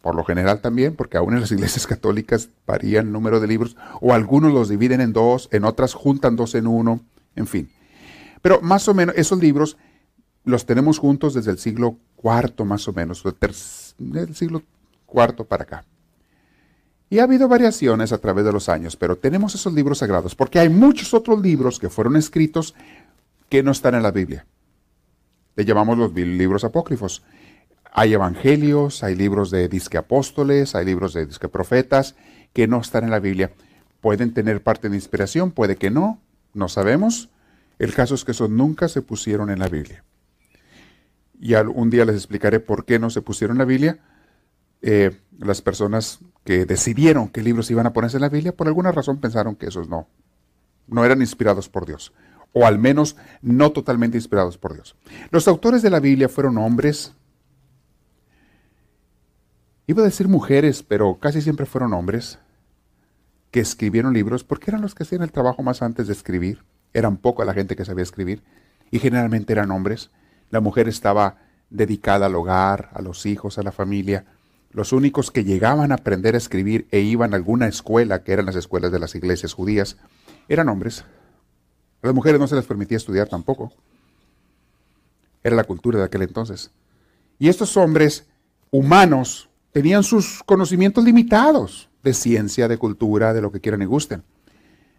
por lo general también, porque aún en las iglesias católicas varía el número de libros, o algunos los dividen en dos, en otras juntan dos en uno, en fin. Pero más o menos esos libros los tenemos juntos desde el siglo IV más o menos, del siglo IV para acá. Y ha habido variaciones a través de los años, pero tenemos esos libros sagrados, porque hay muchos otros libros que fueron escritos que no están en la Biblia le llamamos los libros apócrifos. Hay evangelios, hay libros de disque apóstoles, hay libros de disque profetas que no están en la Biblia. Pueden tener parte de inspiración, puede que no, no sabemos. El caso es que esos nunca se pusieron en la Biblia. Y un día les explicaré por qué no se pusieron en la Biblia. Eh, las personas que decidieron qué libros iban a ponerse en la Biblia, por alguna razón pensaron que esos no, no eran inspirados por Dios o al menos no totalmente inspirados por Dios. Los autores de la Biblia fueron hombres, iba a decir mujeres, pero casi siempre fueron hombres, que escribieron libros porque eran los que hacían el trabajo más antes de escribir. Eran poca la gente que sabía escribir y generalmente eran hombres. La mujer estaba dedicada al hogar, a los hijos, a la familia. Los únicos que llegaban a aprender a escribir e iban a alguna escuela, que eran las escuelas de las iglesias judías, eran hombres. A las mujeres no se les permitía estudiar tampoco. Era la cultura de aquel entonces. Y estos hombres humanos tenían sus conocimientos limitados de ciencia, de cultura, de lo que quieran y gusten.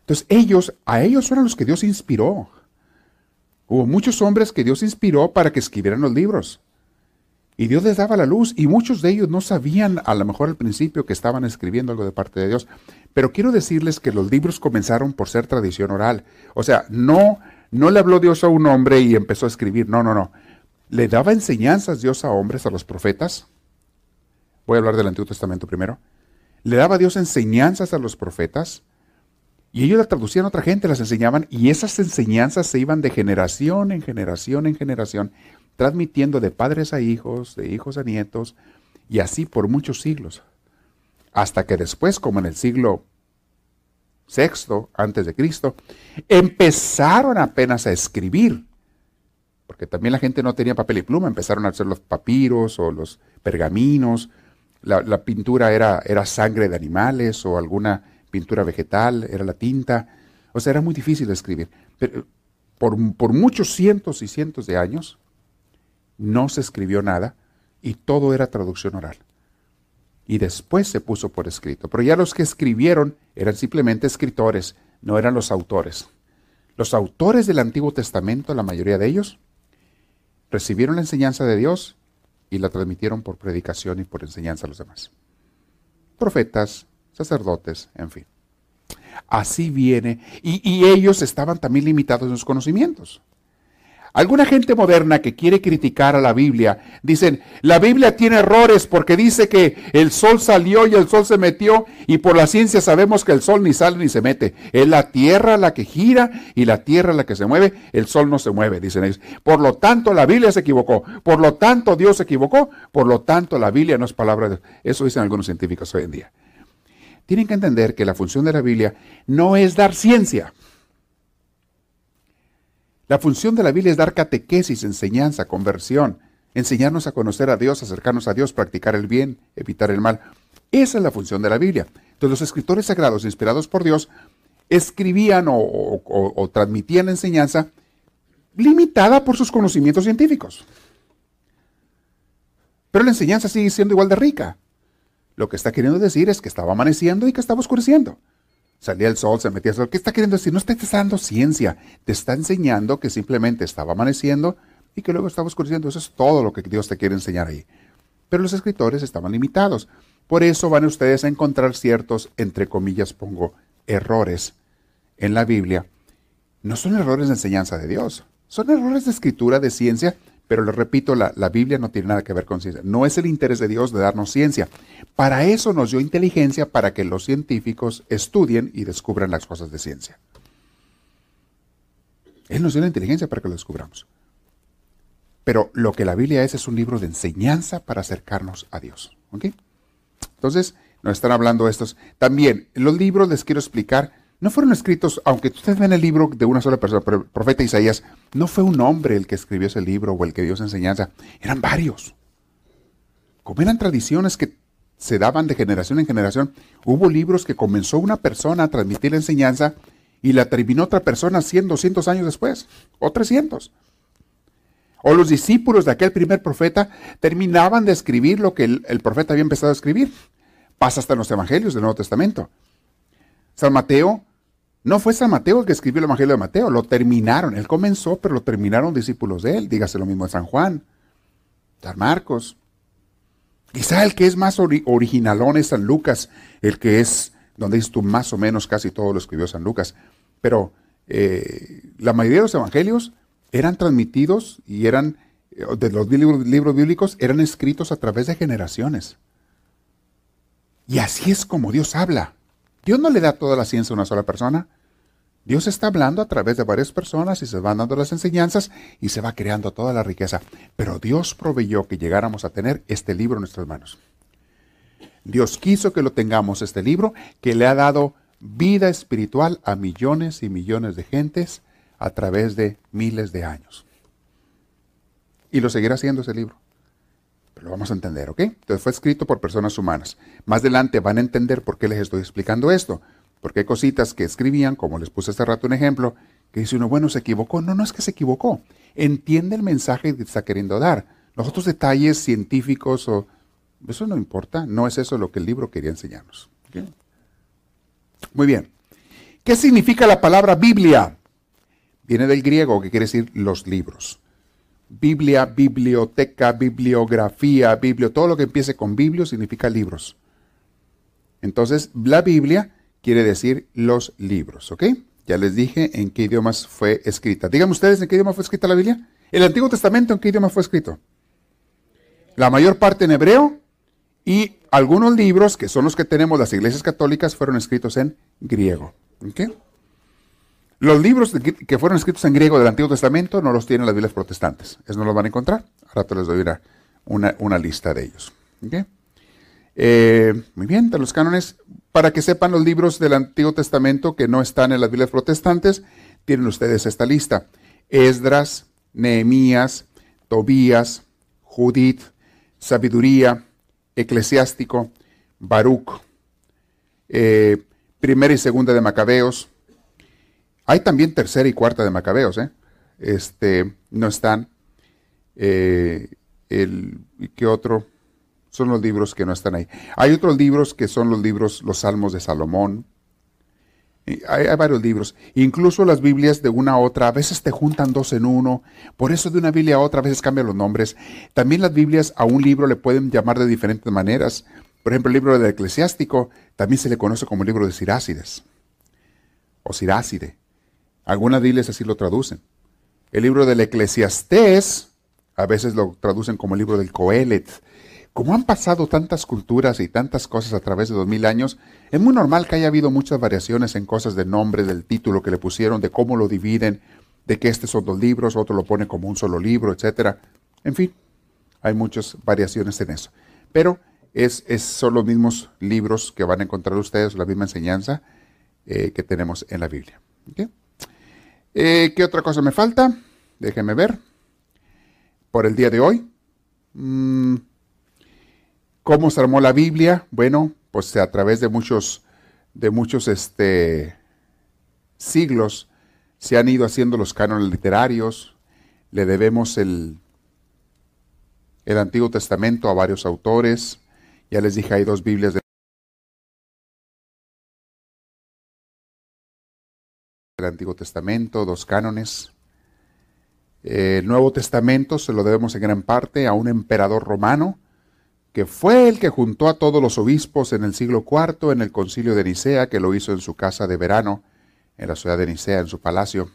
Entonces ellos, a ellos eran los que Dios inspiró. Hubo muchos hombres que Dios inspiró para que escribieran los libros. Y Dios les daba la luz y muchos de ellos no sabían a lo mejor al principio que estaban escribiendo algo de parte de Dios. Pero quiero decirles que los libros comenzaron por ser tradición oral. O sea, no, no le habló Dios a un hombre y empezó a escribir. No, no, no. Le daba enseñanzas Dios a hombres, a los profetas. Voy a hablar del Antiguo Testamento primero. Le daba Dios enseñanzas a los profetas. Y ellos las traducían a otra gente, las enseñaban, y esas enseñanzas se iban de generación en generación en generación transmitiendo de padres a hijos, de hijos a nietos, y así por muchos siglos. Hasta que después, como en el siglo VI antes de Cristo, empezaron apenas a escribir, porque también la gente no tenía papel y pluma, empezaron a hacer los papiros o los pergaminos, la, pintura era, era sangre de animales o alguna pintura vegetal, era la tinta, o sea, era muy difícil de escribir. Pero por, por muchos cientos y cientos de años, no se escribió nada y todo era traducción oral. Y después se puso por escrito. Pero ya los que escribieron eran simplemente escritores, no eran los autores. Los autores del Antiguo Testamento, la mayoría de ellos, recibieron la enseñanza de Dios y la transmitieron por predicación y por enseñanza a los demás. Profetas, sacerdotes, en fin. Así viene. Y, y ellos estaban también limitados en sus conocimientos. Alguna gente moderna que quiere criticar a la Biblia, dicen, la Biblia tiene errores porque dice que el sol salió y el sol se metió y por la ciencia sabemos que el sol ni sale ni se mete. Es la tierra la que gira y la tierra la que se mueve, el sol no se mueve, dicen ellos. Por lo tanto, la Biblia se equivocó. Por lo tanto, Dios se equivocó. Por lo tanto, la Biblia no es palabra de Dios. Eso dicen algunos científicos hoy en día. Tienen que entender que la función de la Biblia no es dar ciencia. La función de la Biblia es dar catequesis, enseñanza, conversión, enseñarnos a conocer a Dios, acercarnos a Dios, practicar el bien, evitar el mal. Esa es la función de la Biblia. Entonces los escritores sagrados, inspirados por Dios, escribían o, transmitían enseñanza limitada por sus conocimientos científicos. Pero la enseñanza sigue siendo igual de rica. Lo que está queriendo decir es que estaba amaneciendo y que estaba oscureciendo. Salía el sol, se metía el sol. ¿Qué está queriendo decir? No está, dando ciencia. Te está enseñando que simplemente estaba amaneciendo y que luego estaba oscureciendo. Eso es todo lo que Dios te quiere enseñar ahí. Pero los escritores estaban limitados. Por eso van ustedes a encontrar ciertos, entre comillas pongo, errores en la Biblia. No son errores de enseñanza de Dios. Son errores de escritura, de ciencia, pero les repito, la, Biblia no tiene nada que ver con ciencia. No es el interés de Dios de darnos ciencia. Para eso nos dio inteligencia, para que los científicos estudien y descubran las cosas de ciencia. Él nos dio la inteligencia para que lo descubramos. Pero lo que la Biblia es es un libro de enseñanza para acercarnos a Dios. Entonces, nos están hablando estos. También, los libros les quiero explicar no fueron escritos, aunque ustedes ven el libro de una sola persona, el profeta Isaías no fue un hombre el que escribió ese libro o el que dio esa enseñanza, eran varios. Como eran tradiciones que se daban de generación en generación, hubo libros que comenzó una persona a transmitir la enseñanza y la terminó otra persona 100, 200 años después, o 300. O los discípulos de aquel primer profeta terminaban de escribir lo que el, el profeta había empezado a escribir. Pasa hasta en los evangelios del Nuevo Testamento. San Mateo no fue San Mateo el que escribió el Evangelio de Mateo, lo terminaron. Él comenzó, pero lo terminaron discípulos de él. Dígase lo mismo de San Juan, San Marcos. Quizá el que es más originalón es San Lucas, el que es, donde dices tú, más o menos casi todo lo escribió San Lucas. Pero eh, la mayoría de los evangelios eran transmitidos y eran, eh, de los libros bíblicos, eran escritos a través de generaciones. Y así es como Dios habla. Dios no le da toda la ciencia a una sola persona. Dios está hablando a través de varias personas y se van dando las enseñanzas y se va creando toda la riqueza. Pero Dios proveyó que llegáramos a tener este libro en nuestras manos. Dios quiso que lo tengamos, este libro, que le ha dado vida espiritual a millones y millones de gentes a través de miles de años. Y lo seguirá haciendo ese libro lo vamos a entender, ¿ok? Entonces fue escrito por personas humanas. Más adelante van a entender por qué les estoy explicando esto. Porque hay cositas que escribían, como les puse hace rato un ejemplo, Que dice uno, bueno, se equivocó. No, no es que se equivocó. Entiende el mensaje que está queriendo dar. Los otros detalles científicos o... Eso no importa. No es eso lo que el libro quería enseñarnos. Muy bien. ¿Qué significa la palabra Biblia? Viene del griego, que quiere decir los libros. Biblia, biblioteca, bibliografía, biblio, todo lo que empiece con biblio significa libros. Entonces, la Biblia quiere decir los libros, ¿ok? Ya les dije en qué idiomas fue escrita. Díganme ustedes en qué idioma fue escrita la Biblia. El Antiguo Testamento en qué idioma fue escrito. La mayor parte en hebreo y algunos libros, que son los que tenemos las iglesias católicas, fueron escritos en griego. ¿ok? Los libros que fueron escritos en griego del Antiguo Testamento no los tienen las Biblias protestantes. Eso no los van a encontrar. Ahora te les doy una, una, lista de ellos. Eh, muy bien, de los cánones, para que sepan los libros del Antiguo Testamento que no están en las Biblias protestantes, tienen ustedes esta lista. Esdras, Nehemías, Tobías, Judith, Sabiduría, Eclesiástico, Baruch, eh, Primera y Segunda de Macabeos, hay también tercera y cuarta de Macabeos, ¿eh? Este, no están. Eh, ¿Qué otro? Son los libros que no están ahí. Hay otros libros que son los libros, los Salmos de Salomón. Hay, hay, varios libros. Incluso las Biblias de una a otra, a veces te juntan dos en uno. Por eso de una Biblia a otra a veces cambian los nombres. También las Biblias a un libro le pueden llamar de diferentes maneras. Por ejemplo, el libro del Eclesiástico también se le conoce como el libro de Sirácides o Sirácide. Algunas Biblias así lo traducen. El libro del Eclesiastés, a veces lo traducen como el libro del Coelet. Como han pasado tantas culturas y tantas cosas a través de dos mil años, es muy normal que haya habido muchas variaciones en cosas de nombre, del título que le pusieron, de cómo lo dividen, de que este son dos libros, otro lo pone como un solo libro, etc. En fin, hay muchas variaciones en eso. Pero es, son los mismos libros que van a encontrar ustedes, la misma enseñanza eh, que tenemos en la Biblia. Eh, ¿Qué otra cosa me falta? Déjenme ver. Por el día de hoy. Mm, ¿Cómo se armó la Biblia? Bueno, pues a través de muchos, de muchos este, siglos se han ido haciendo los cánones literarios. Le debemos el, el Antiguo Testamento a varios autores. Ya les dije, hay dos Biblias de el Antiguo Testamento, dos cánones. El Nuevo Testamento se lo debemos en gran parte a un emperador romano, que fue el que juntó a todos los obispos en el siglo IV en el concilio de Nicea, que lo hizo en su casa de verano, en la ciudad de Nicea, en su palacio,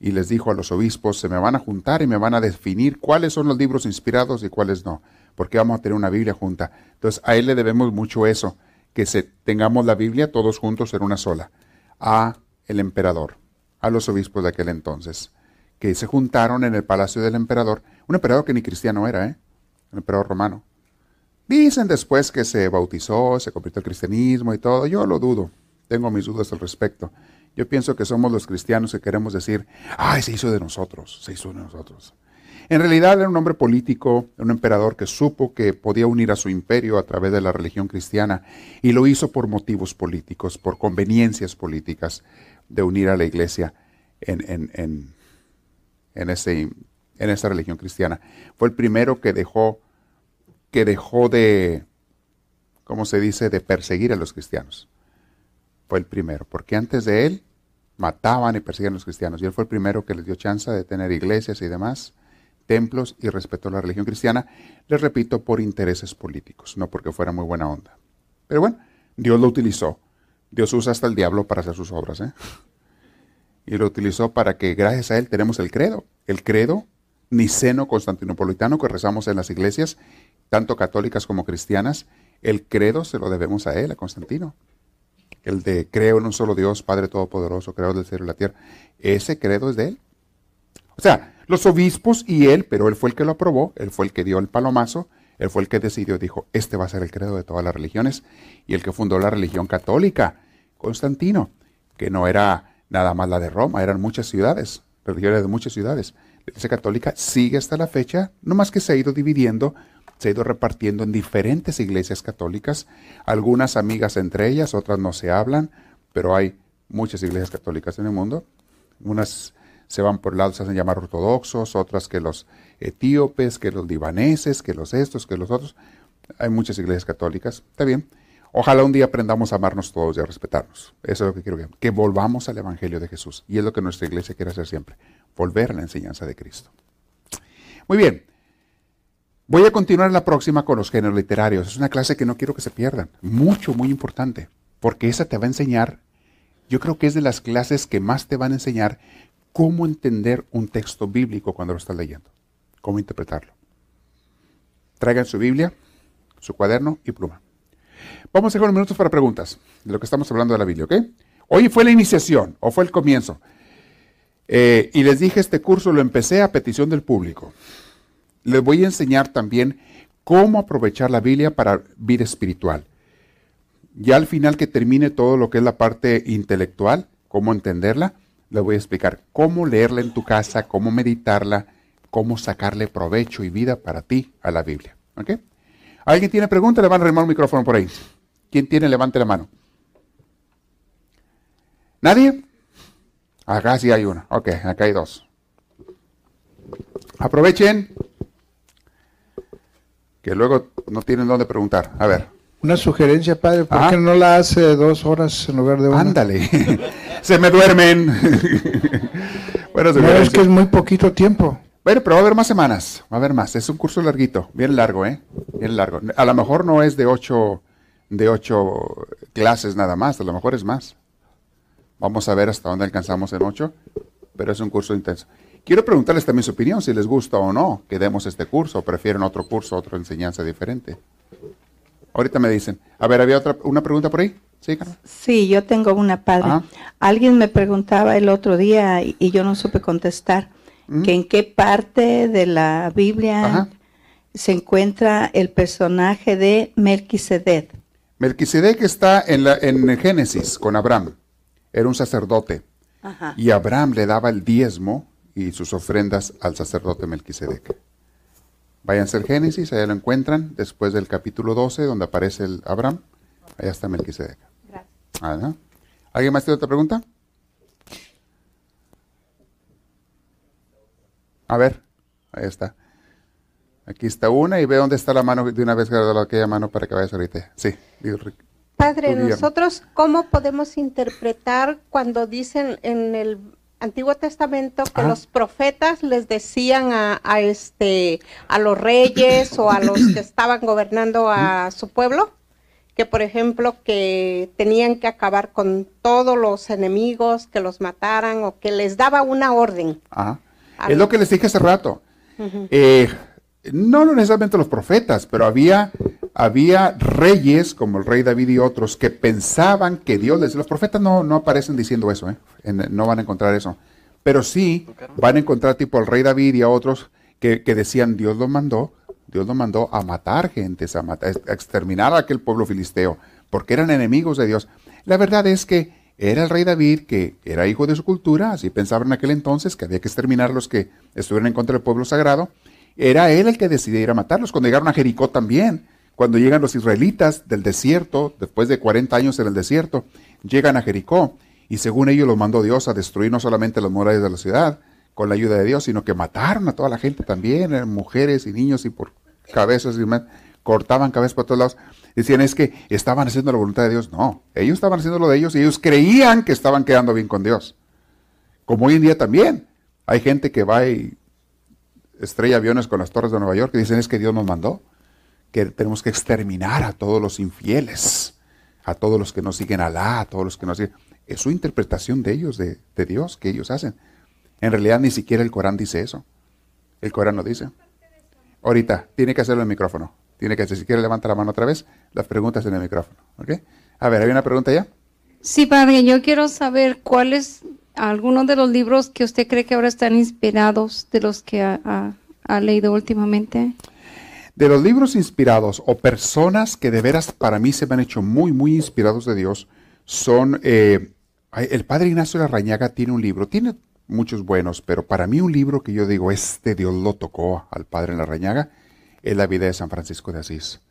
y les dijo a los obispos, se me van a juntar y me van a definir cuáles son los libros inspirados y cuáles no, porque vamos a tener una Biblia junta. Entonces a él le debemos mucho eso, que se, tengamos la Biblia todos juntos en una sola. A el emperador, a los obispos de aquel entonces, que se juntaron en el palacio del emperador, un emperador que ni cristiano era, ¿eh? un emperador romano. Dicen después que se bautizó, se convirtió al cristianismo y todo, yo lo dudo, tengo mis dudas al respecto. Yo pienso que somos los cristianos que queremos decir, ay, se hizo de nosotros, se hizo de nosotros. En realidad era un hombre político, un emperador que supo que podía unir a su imperio a través de la religión cristiana y lo hizo por motivos políticos, por conveniencias políticas de unir a la iglesia en, en, en, en, ese, en esa religión cristiana. Fue el primero que dejó, que dejó de, ¿cómo se dice?, de perseguir a los cristianos. Fue el primero, porque antes de él mataban y perseguían a los cristianos. Y él fue el primero que les dio chance de tener iglesias y demás, templos y respetó la religión cristiana, les repito, por intereses políticos, no porque fuera muy buena onda. Pero bueno, Dios lo utilizó Dios usa hasta el diablo para hacer sus obras. ¿eh? Y lo utilizó para que gracias a él tenemos el credo. El credo niceno constantinopolitano que rezamos en las iglesias, tanto católicas como cristianas. El credo se lo debemos a él, a Constantino. El de creo en un solo Dios, Padre Todopoderoso, creador del cielo y la tierra. Ese credo es de él. O sea, los obispos y él, pero él fue el que lo aprobó, él fue el que dio el palomazo él fue el que decidió, dijo, este va a ser el credo de todas las religiones. Y el que fundó la religión católica, Constantino, que no era nada más la de Roma, eran muchas ciudades, religiones de muchas ciudades. La iglesia católica sigue hasta la fecha, no más que se ha ido dividiendo, se ha ido repartiendo en diferentes iglesias católicas, algunas amigas entre ellas, otras no se hablan, pero hay muchas iglesias católicas en el mundo. Unas se van por lados, se hacen llamar ortodoxos, otras que los etíopes, que los libaneses, que los estos, que los otros. Hay muchas iglesias católicas, está bien. Ojalá un día aprendamos a amarnos todos y a respetarnos. Eso es lo que quiero que, que volvamos al Evangelio de Jesús. Y es lo que nuestra iglesia quiere hacer siempre, volver a la enseñanza de Cristo. Muy bien. Voy a continuar en la próxima con los géneros literarios. Es una clase que no quiero que se pierdan. Mucho, muy importante. Porque esa te va a enseñar, yo creo que es de las clases que más te van a enseñar cómo entender un texto bíblico cuando lo estás leyendo. Cómo interpretarlo. Traigan su Biblia, su cuaderno y pluma. Vamos a dejar unos minutos para preguntas de lo que estamos hablando de la Biblia, ¿ok? Hoy fue la iniciación o fue el comienzo. Eh, y les dije, este curso lo empecé a petición del público. Les voy a enseñar también cómo aprovechar la Biblia para vida espiritual. Ya al final que termine todo lo que es la parte intelectual, cómo entenderla, les voy a explicar cómo leerla en tu casa, cómo meditarla, cómo sacarle provecho y vida para ti a la Biblia. ¿Ok? ¿Alguien tiene pregunta? Le van a remar un micrófono por ahí. ¿Quién tiene? Levante la mano. ¿Nadie? Acá sí hay una. Ok, acá hay dos. Aprovechen que luego no tienen dónde preguntar. A ver. Una sugerencia, padre, ¿por qué no la hace dos horas en lugar de una? Ándale, se me duermen. bueno, no, es que es muy poquito tiempo. Bueno, pero va a haber más semanas, va a haber más. Es un curso larguito, bien largo, ¿eh? Bien largo. A lo mejor no es de ocho, de ocho clases nada más, a lo mejor es más. Vamos a ver hasta dónde alcanzamos en ocho, pero es un curso intenso. Quiero preguntarles también su opinión, si les gusta o no que demos este curso, o prefieren otro curso, otra enseñanza diferente. Ahorita me dicen. A ver, ¿había otra, una pregunta por ahí? Sí, sí yo tengo una, padre. Alguien me preguntaba el otro día y, yo no supe contestar, que en qué parte de la Biblia se encuentra el personaje de Melquisedec. Melquisedec está en, la, en Génesis con Abraham. Era un sacerdote. Y Abraham le daba el diezmo y sus ofrendas al sacerdote Melquisedec. Váyanse al Génesis, allá lo encuentran, después del capítulo 12, donde aparece el Abraham, allá está Melquisedec. Gracias. ¿Alguien más tiene otra pregunta? A ver, ahí está. Aquí está una y ve dónde está la mano de una vez que aquella mano para que vayas ahorita. Sí, Padre, nosotros cómo podemos interpretar cuando dicen en el Antiguo Testamento que los profetas les decían a, este a los reyes o a los que estaban gobernando a su pueblo que por ejemplo que tenían que acabar con todos los enemigos, que los mataran o que les daba una orden. Es lo que les dije hace rato. Eh, no necesariamente los profetas, pero había, había reyes como el rey David y otros que pensaban que Dios les... Los profetas no, no aparecen diciendo eso, ¿eh? no van a encontrar eso. Pero sí van a encontrar tipo al rey David y a otros que, decían Dios lo mandó, Dios lo mandó a matar gentes, a, matar, a exterminar a aquel pueblo filisteo, porque eran enemigos de Dios. La verdad es que era el rey David, que era hijo de su cultura, así pensaban en aquel entonces, que había que exterminar a los que estuvieran en contra del pueblo sagrado, era él el que decidía ir a matarlos. Cuando llegaron a Jericó también, cuando llegan los israelitas del desierto, después de 40 años en el desierto, llegan a Jericó y según ellos los mandó Dios a destruir no solamente las murallas de la ciudad con la ayuda de Dios, sino que mataron a toda la gente también, mujeres y niños y por cabezas y cortaban cabezas por todos lados. Decían es que estaban haciendo la voluntad de Dios. No, ellos estaban haciendo lo de ellos y ellos creían que estaban quedando bien con Dios. Como hoy en día también. Hay gente que va y estrella aviones con las torres de Nueva York y dicen es que Dios nos mandó, que tenemos que exterminar a todos los infieles, a todos los que no siguen a Alá, a todos los que no siguen. Es su interpretación de ellos, de, Dios, que ellos hacen. En realidad ni siquiera el Corán dice eso. El Corán no dice. Ahorita, tiene que hacerlo en el micrófono. Tiene que hacer, si quiere levanta la mano otra vez, las preguntas en el micrófono. ¿Ok? A ver, ¿hay una pregunta ya? Sí, padre, yo quiero saber cuáles algunos de los libros que usted cree que ahora están inspirados de los que ha, leído últimamente. De los libros inspirados o personas que de veras para mí se me han hecho muy, muy inspirados de Dios, son, eh, el padre Ignacio de Rañaga tiene un libro, tiene muchos buenos, pero para mí un libro que yo digo, este Dios lo tocó al padre La Rañaga, es la vida de San Francisco de Asís.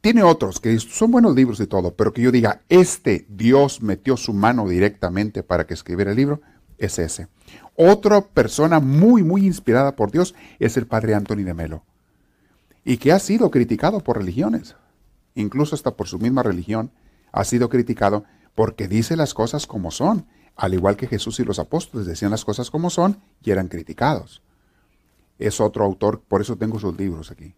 Tiene otros que son buenos libros y todo, pero que yo diga, este Dios metió su mano directamente para que escribiera el libro, es ese. Otra persona muy, muy inspirada por Dios es el padre Anthony de Melo. Y que ha sido criticado por religiones, incluso hasta por su misma religión, ha sido criticado porque dice las cosas como son, al igual que Jesús y los apóstoles decían las cosas como son y eran criticados. Es otro autor, por eso tengo sus libros aquí.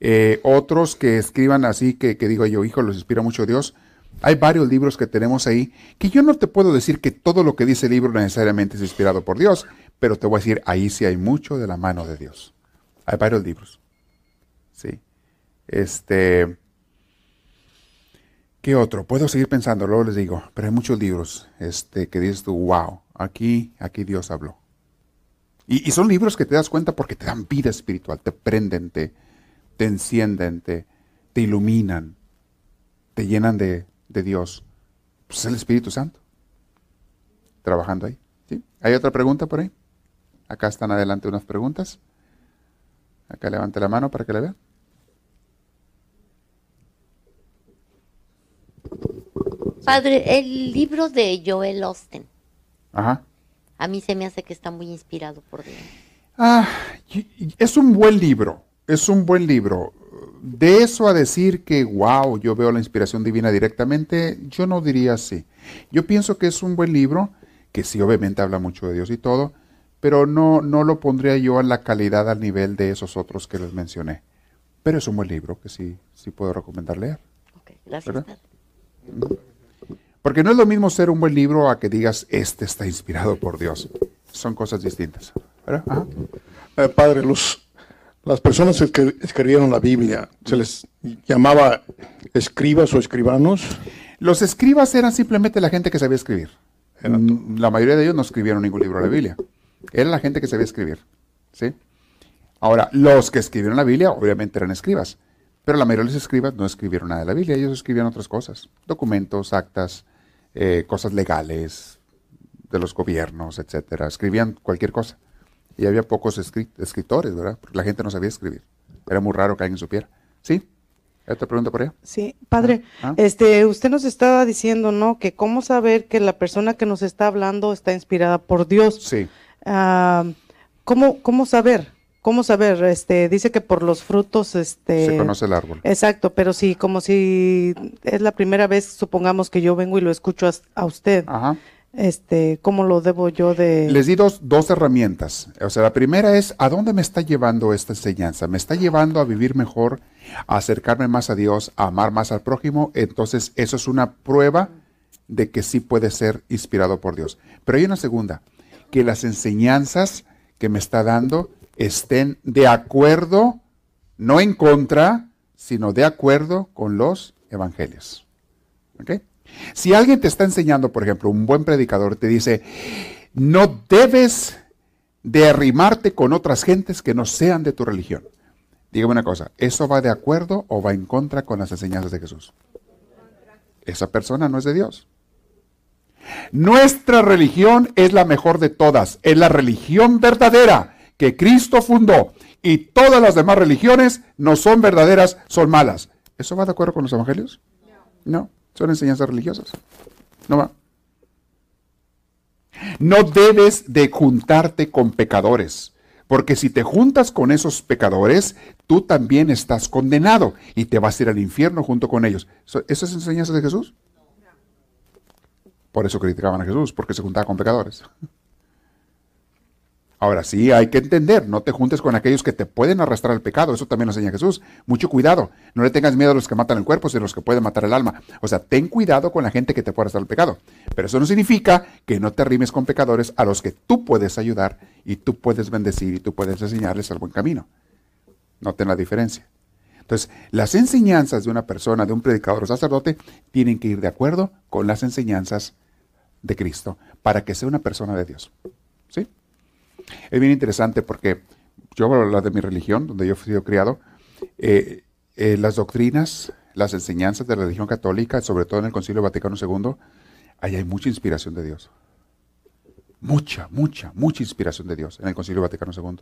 Eh, otros que escriban así, que, que digo yo, hijo, los inspira mucho Dios, hay varios libros que tenemos ahí que yo no te puedo decir que todo lo que dice el libro necesariamente es inspirado por Dios, pero te voy a decir, ahí sí hay mucho de la mano de Dios. Hay varios libros. Sí. Este. ¿Qué otro? Puedo seguir pensando, luego les digo, pero hay muchos libros este, que dices tú, wow, aquí, aquí Dios habló. Y, son libros que te das cuenta porque te dan vida espiritual, te prenden, te, te encienden, te, te iluminan, te llenan de, de Dios, pues es el Espíritu Santo, trabajando ahí. ¿sí? ¿Hay otra pregunta por ahí? Acá están adelante unas preguntas. Acá levante la mano para que la vean. Padre, el libro de Joel Austin. Ajá. A mí se me hace que está muy inspirado por Dios. Ah, es un buen libro. Es un buen libro de eso a decir que, wow, yo veo la inspiración divina directamente, yo no diría así. Yo pienso que es un buen libro, que sí, obviamente habla mucho de Dios y todo, pero no, no lo pondría yo en la calidad al nivel de esos otros que les mencioné. Pero es un buen libro que sí, sí puedo recomendar leer. Ok, gracias. Porque no es lo mismo ser un buen libro a que digas, este está inspirado por Dios. Son cosas distintas. Eh, padre, los, las personas que escribieron la Biblia, ¿se les llamaba escribas o escribanos? Los escribas eran simplemente la gente que sabía escribir. La mayoría de ellos no escribieron ningún libro de la Biblia. Era la gente que sabía escribir. ¿sí? Ahora, los que escribieron la Biblia obviamente eran escribas. Pero la mayoría de los escribas no escribieron nada de la Biblia. Ellos escribían otras cosas. Documentos, actas, eh, cosas legales de los gobiernos, etcétera. Escribían cualquier cosa. Y había pocos escritores, ¿verdad? Porque la gente no sabía escribir. Era muy raro que alguien supiera. ¿Sí? ¿Otra pregunta por allá? Sí, padre, ah, ah. este, usted nos estaba diciendo, ¿no? Que cómo saber que la persona que nos está hablando está inspirada por Dios. Sí. Ah, ¿cómo, ¿Cómo saber? ¿Cómo saber? Este, dice que por los frutos, este. Se conoce el árbol. Exacto, pero sí, como si es la primera vez, supongamos que yo vengo y lo escucho a, a usted. Ajá este, ¿cómo lo debo yo de...? Les di dos, herramientas. O sea, la primera es, ¿a dónde me está llevando esta enseñanza? ¿Me está llevando a vivir mejor, a acercarme más a Dios, a amar más al prójimo? Entonces, eso es una prueba de que sí puede ser inspirado por Dios. Pero hay una segunda, que las enseñanzas que me está dando estén de acuerdo, no en contra, sino de acuerdo con los evangelios. ¿Ok? Si alguien te está enseñando, por ejemplo, un buen predicador te dice, no debes de arrimarte con otras gentes que no sean de tu religión. Dígame una cosa, ¿eso va de acuerdo o va en contra con las enseñanzas de Jesús? Esa persona no es de Dios. Nuestra religión es la mejor de todas, es la religión verdadera que Cristo fundó y todas las demás religiones no son verdaderas, son malas. ¿Eso va de acuerdo con los evangelios? No. Son enseñanzas religiosas. No va. No debes de juntarte con pecadores, porque si te juntas con esos pecadores, tú también estás condenado y te vas a ir al infierno junto con ellos. ¿Eso es enseñanza de Jesús? Por eso criticaban a Jesús, porque se juntaba con pecadores. Ahora sí, hay que entender, no te juntes con aquellos que te pueden arrastrar al pecado, eso también lo enseña Jesús. Mucho cuidado, no le tengas miedo a los que matan el cuerpo, sino a los que pueden matar el alma. O sea, ten cuidado con la gente que te puede arrastrar al pecado. Pero eso no significa que no te arrimes con pecadores a los que tú puedes ayudar y tú puedes bendecir y tú puedes enseñarles al buen camino. Noten la diferencia. Entonces, las enseñanzas de una persona, de un predicador o sacerdote, tienen que ir de acuerdo con las enseñanzas de Cristo para que sea una persona de Dios. ¿Sí? Es bien interesante porque yo hablo la de mi religión, donde yo he sido criado, eh, eh, las doctrinas, las enseñanzas de la religión católica, sobre todo en el Concilio Vaticano II, ahí hay mucha inspiración de Dios. Mucha, mucha, mucha inspiración de Dios en el Concilio Vaticano II,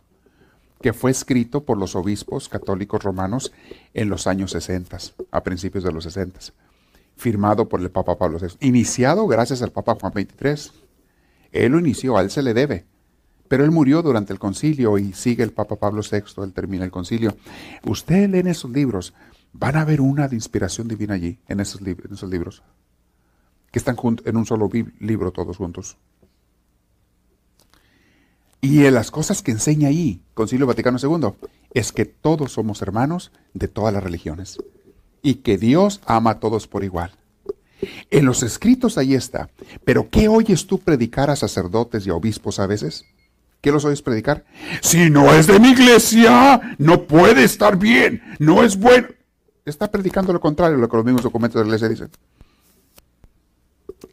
que fue escrito por los obispos católicos romanos en los años 60, a principios de los 60, firmado por el Papa Pablo VI, iniciado gracias al Papa Juan XXIII Él lo inició, a él se le debe. Pero él murió durante el concilio y sigue el Papa Pablo VI, él termina el concilio. Usted lee esos libros, van a ver una de inspiración divina allí, en esos, libros, que están en un solo libro todos juntos. Y las cosas que enseña ahí, Concilio Vaticano II, es que todos somos hermanos de todas las religiones y que Dios ama a todos por igual. En los escritos ahí está. Pero ¿qué oyes tú predicar a sacerdotes y a obispos a veces? ¿Qué los oyes predicar? Si no es de mi iglesia, no puede estar bien, no es bueno. Está predicando lo contrario a lo que los mismos documentos de la iglesia dicen.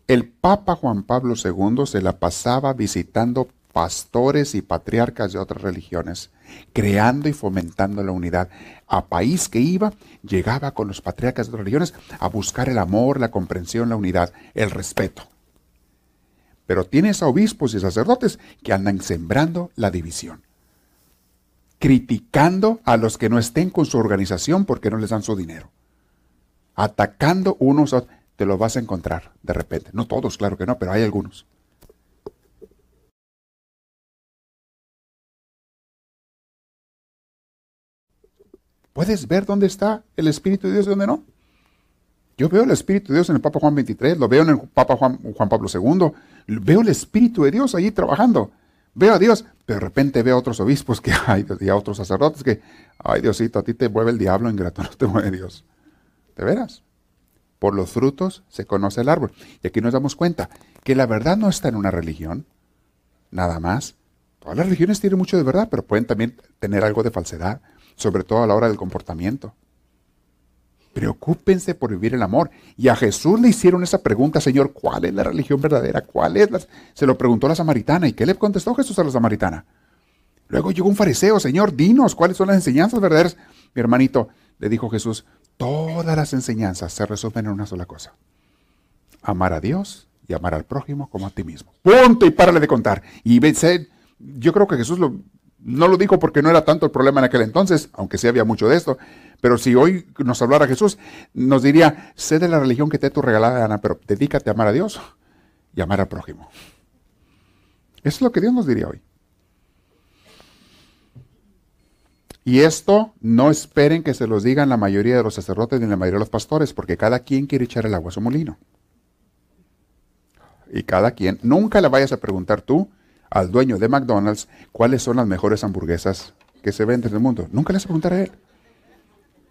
El Papa Juan Pablo II se la pasaba visitando pastores y patriarcas de otras religiones, creando y fomentando la unidad. A país que iba, llegaba con los patriarcas de otras religiones a buscar el amor, la comprensión, la unidad, el respeto. Pero tienes a obispos y sacerdotes que andan sembrando la división, criticando a los que no estén con su organización porque no les dan su dinero, atacando unos a otros. Te lo vas a encontrar de repente. No todos, claro que no, pero hay algunos. ¿Puedes ver dónde está el Espíritu de Dios y dónde no? Yo veo el Espíritu de Dios en el Papa Juan 23, lo veo en el Papa Juan, Juan Pablo II, veo el Espíritu de Dios allí trabajando. Veo a Dios, pero de repente veo a otros obispos que hay y a otros sacerdotes que, ay Diosito, a ti te mueve el diablo ingrato, no te mueve Dios. ¿De veras? Por los frutos se conoce el árbol. Y aquí nos damos cuenta que la verdad no está en una religión, nada más. Todas las religiones tienen mucho de verdad, pero pueden también tener algo de falsedad sobre todo a la hora del comportamiento. Preocúpense por vivir el amor. Y a Jesús le hicieron esa pregunta, Señor, ¿cuál es la religión verdadera? ¿Cuál es la... Se lo preguntó la samaritana. ¿Y qué le contestó Jesús a la samaritana? Luego llegó un fariseo, Señor, dinos cuáles son las enseñanzas verdaderas. Mi hermanito, le dijo Jesús, todas las enseñanzas se resumen en una sola cosa. Amar a Dios y amar al prójimo como a ti mismo. Punto y párale de contar. Y yo creo que Jesús lo, no lo dijo porque no era tanto el problema en aquel entonces, aunque sí había mucho de esto. Pero si hoy nos hablara Jesús, nos diría, sé de la religión que te tu regalada, Ana, pero dedícate a amar a Dios y amar al prójimo. Eso es lo que Dios nos diría hoy. Y esto no esperen que se los digan la mayoría de los sacerdotes ni la mayoría de los pastores, porque cada quien quiere echar el agua a su molino. Y cada quien, nunca le vayas a preguntar tú, al dueño de McDonald's cuáles son las mejores hamburguesas que se venden en el mundo. Nunca le vas a preguntar a él.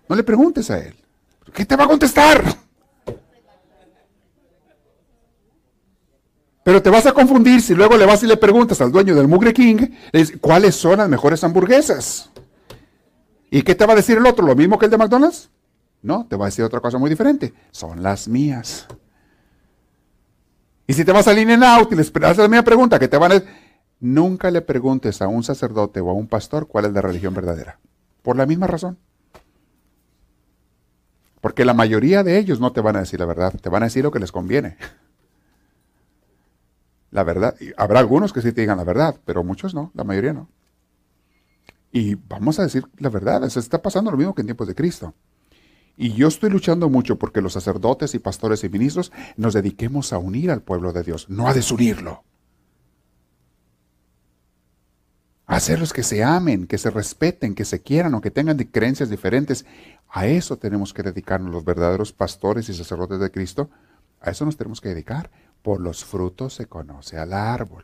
No le preguntes a él. ¿Qué te va a contestar? Pero te vas a confundir si luego le vas y le preguntas al dueño del Mugre King cuáles son las mejores hamburguesas. ¿Y qué te va a decir el otro? ¿Lo mismo que el de McDonald's? No, te va a decir otra cosa muy diferente. Son las mías. Y si te vas a In Out y les haces la misma pregunta que te van a Nunca le preguntes a un sacerdote o a un pastor cuál es la religión verdadera. Por la misma razón. Porque la mayoría de ellos no te van a decir la verdad, te van a decir lo que les conviene. La verdad, habrá algunos que sí te digan la verdad, pero muchos no, la mayoría no. Y vamos a decir la verdad, se está pasando lo mismo que en tiempos de Cristo. Y yo estoy luchando mucho porque los sacerdotes y pastores y ministros nos dediquemos a unir al pueblo de Dios, no a desunirlo. Hacerlos que se amen, que se respeten, que se quieran o que tengan creencias diferentes. A eso tenemos que dedicarnos los verdaderos pastores y sacerdotes de Cristo. A eso nos tenemos que dedicar. Por los frutos se conoce al árbol.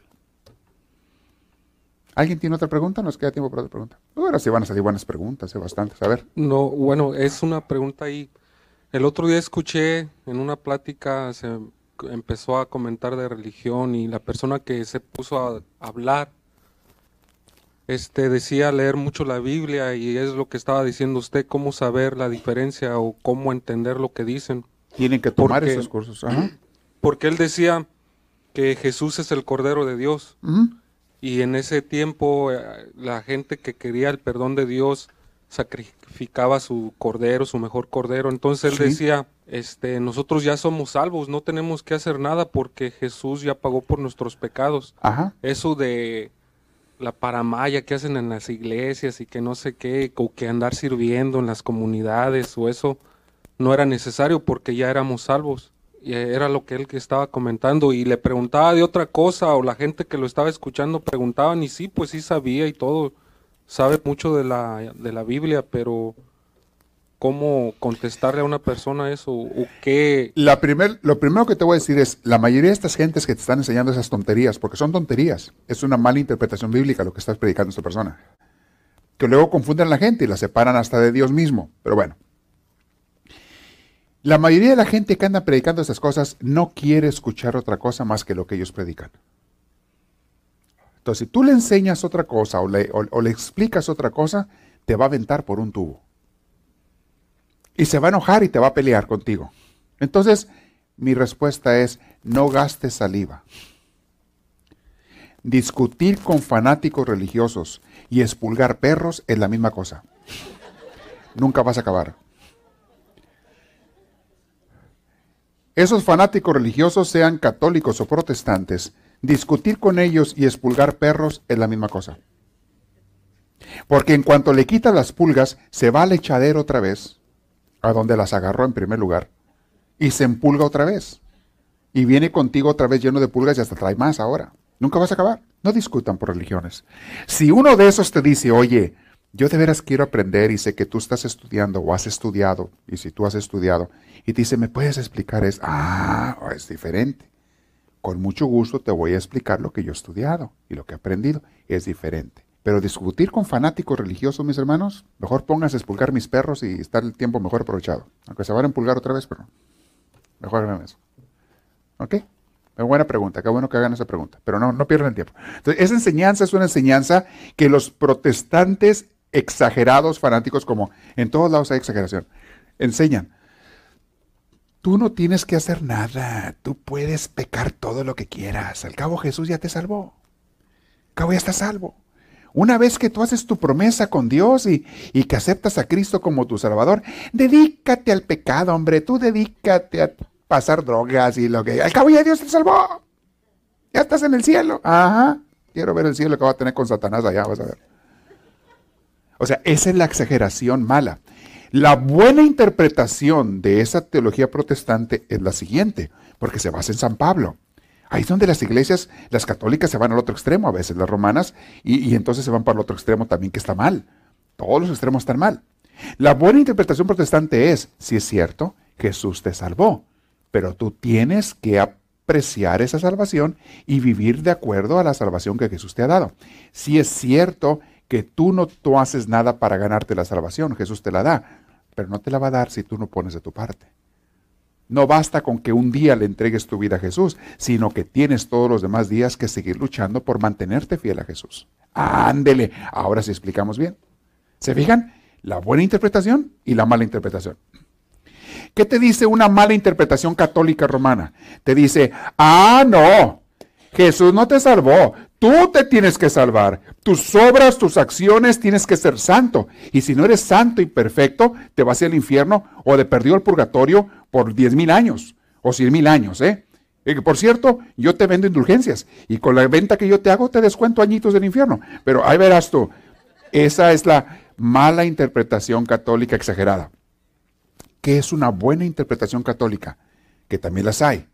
¿Alguien tiene otra pregunta? Nos queda tiempo para otra pregunta. Ahora sí van a salir buenas preguntas, ¿eh? bastantes. A ver. No, bueno, es una pregunta ahí. El otro día escuché en una plática, se empezó a comentar de religión y la persona que se puso a hablar este decía leer mucho la Biblia y es lo que estaba diciendo usted, cómo saber la diferencia o cómo entender lo que dicen. Tienen que tomar esos cursos. Porque él decía que Jesús es el Cordero de Dios. Y en ese tiempo eh, la gente que quería el perdón de Dios sacrificaba su cordero, su mejor cordero. Entonces él decía, este, nosotros ya somos salvos, no tenemos que hacer nada porque Jesús ya pagó por nuestros pecados. Eso de la paramaya que hacen en las iglesias y que no sé qué, o que andar sirviendo en las comunidades o eso no era necesario porque ya éramos salvos. era lo que él que estaba comentando y le preguntaba de otra cosa o la gente que lo estaba escuchando preguntaban y sí, pues sí sabía y todo, sabe mucho de la, de la Biblia, pero ¿cómo contestarle a una persona eso? ¿O qué? La primer, lo primero que te voy a decir es, la mayoría de estas gentes que te están enseñando esas tonterías, porque son tonterías, es una mala interpretación bíblica lo que estás predicando esta persona, que luego confunden a la gente y la separan hasta de Dios mismo, pero bueno. La mayoría de la gente que anda predicando estas cosas no quiere escuchar otra cosa más que lo que ellos predican. Entonces, si tú le enseñas otra cosa o le, le explicas otra cosa, te va a aventar por un tubo. Y se va a enojar y te va a pelear contigo. Entonces, mi respuesta es, no gastes saliva. Discutir con fanáticos religiosos y expulgar perros es la misma cosa. Nunca vas a acabar. Esos fanáticos religiosos, sean católicos o protestantes, discutir con ellos y expulgar perros es la misma cosa. Porque en cuanto le quita las pulgas, se va al echadero otra vez, a donde las agarró en primer lugar, y se empulga otra vez. Y viene contigo otra vez lleno de pulgas y hasta trae más ahora. Nunca vas a acabar. No discutan por religiones. Si uno de esos te dice, oye, yo de veras quiero aprender y sé que tú estás estudiando o has estudiado, y si tú has estudiado, y te dice, ¿me puedes explicar? Es, ah, es diferente. Con mucho gusto te voy a explicar lo que yo he estudiado y lo que he aprendido. Es diferente. Pero discutir con fanáticos religiosos, mis hermanos, mejor pónganse a expulgar mis perros y estar el tiempo mejor aprovechado. Aunque se van a empulgar otra vez, pero mejor hagan eso. ¿Ok? Es buena pregunta, qué bueno que hagan esa pregunta, pero no, no pierdan tiempo. Entonces, esa enseñanza es una enseñanza que los protestantes exagerados, fanáticos, como en todos lados hay exageración, enseñan. Tú no tienes que hacer nada. Tú puedes pecar todo lo que quieras. Al cabo Jesús ya te salvó. Al cabo ya estás salvo. Una vez que tú haces tu promesa con Dios y, que aceptas a Cristo como tu Salvador, dedícate al pecado, hombre. Tú dedícate a pasar drogas y lo que... Al cabo ya Dios te salvó. Ya estás en el cielo. Ajá. Quiero ver el cielo que va a tener con Satanás allá, vas a ver. O sea, esa es la exageración mala. La buena interpretación de esa teología protestante es la siguiente, porque se basa en San Pablo. Ahí es donde las iglesias, las católicas se van al otro extremo, a veces las romanas, y, entonces se van para el otro extremo también que está mal. Todos los extremos están mal. La buena interpretación protestante es, si es cierto, Jesús te salvó, pero tú tienes que apreciar esa salvación y vivir de acuerdo a la salvación que Jesús te ha dado. Si es cierto que tú no tú haces nada para ganarte la salvación, Jesús te la da, pero no te la va a dar si tú no pones de tu parte. No basta con que un día le entregues tu vida a Jesús, sino que tienes todos los demás días que seguir luchando por mantenerte fiel a Jesús. Ándele, ahora sí explicamos bien. ¿Se fijan? La buena interpretación y la mala interpretación. ¿Qué te dice una mala interpretación católica romana? Te dice, ah, no, Jesús no te salvó, Tú te tienes que salvar. Tus obras, tus acciones, tienes que ser santo. Y si no eres santo y perfecto, te vas al infierno o de perdido al purgatorio por diez mil años o cien mil años, ¿eh? Por cierto, yo te vendo indulgencias y con la venta que yo te hago te descuento añitos del infierno. Pero ahí verás tú, esa es la mala interpretación católica exagerada. ¿Qué es una buena interpretación católica? Que también las hay.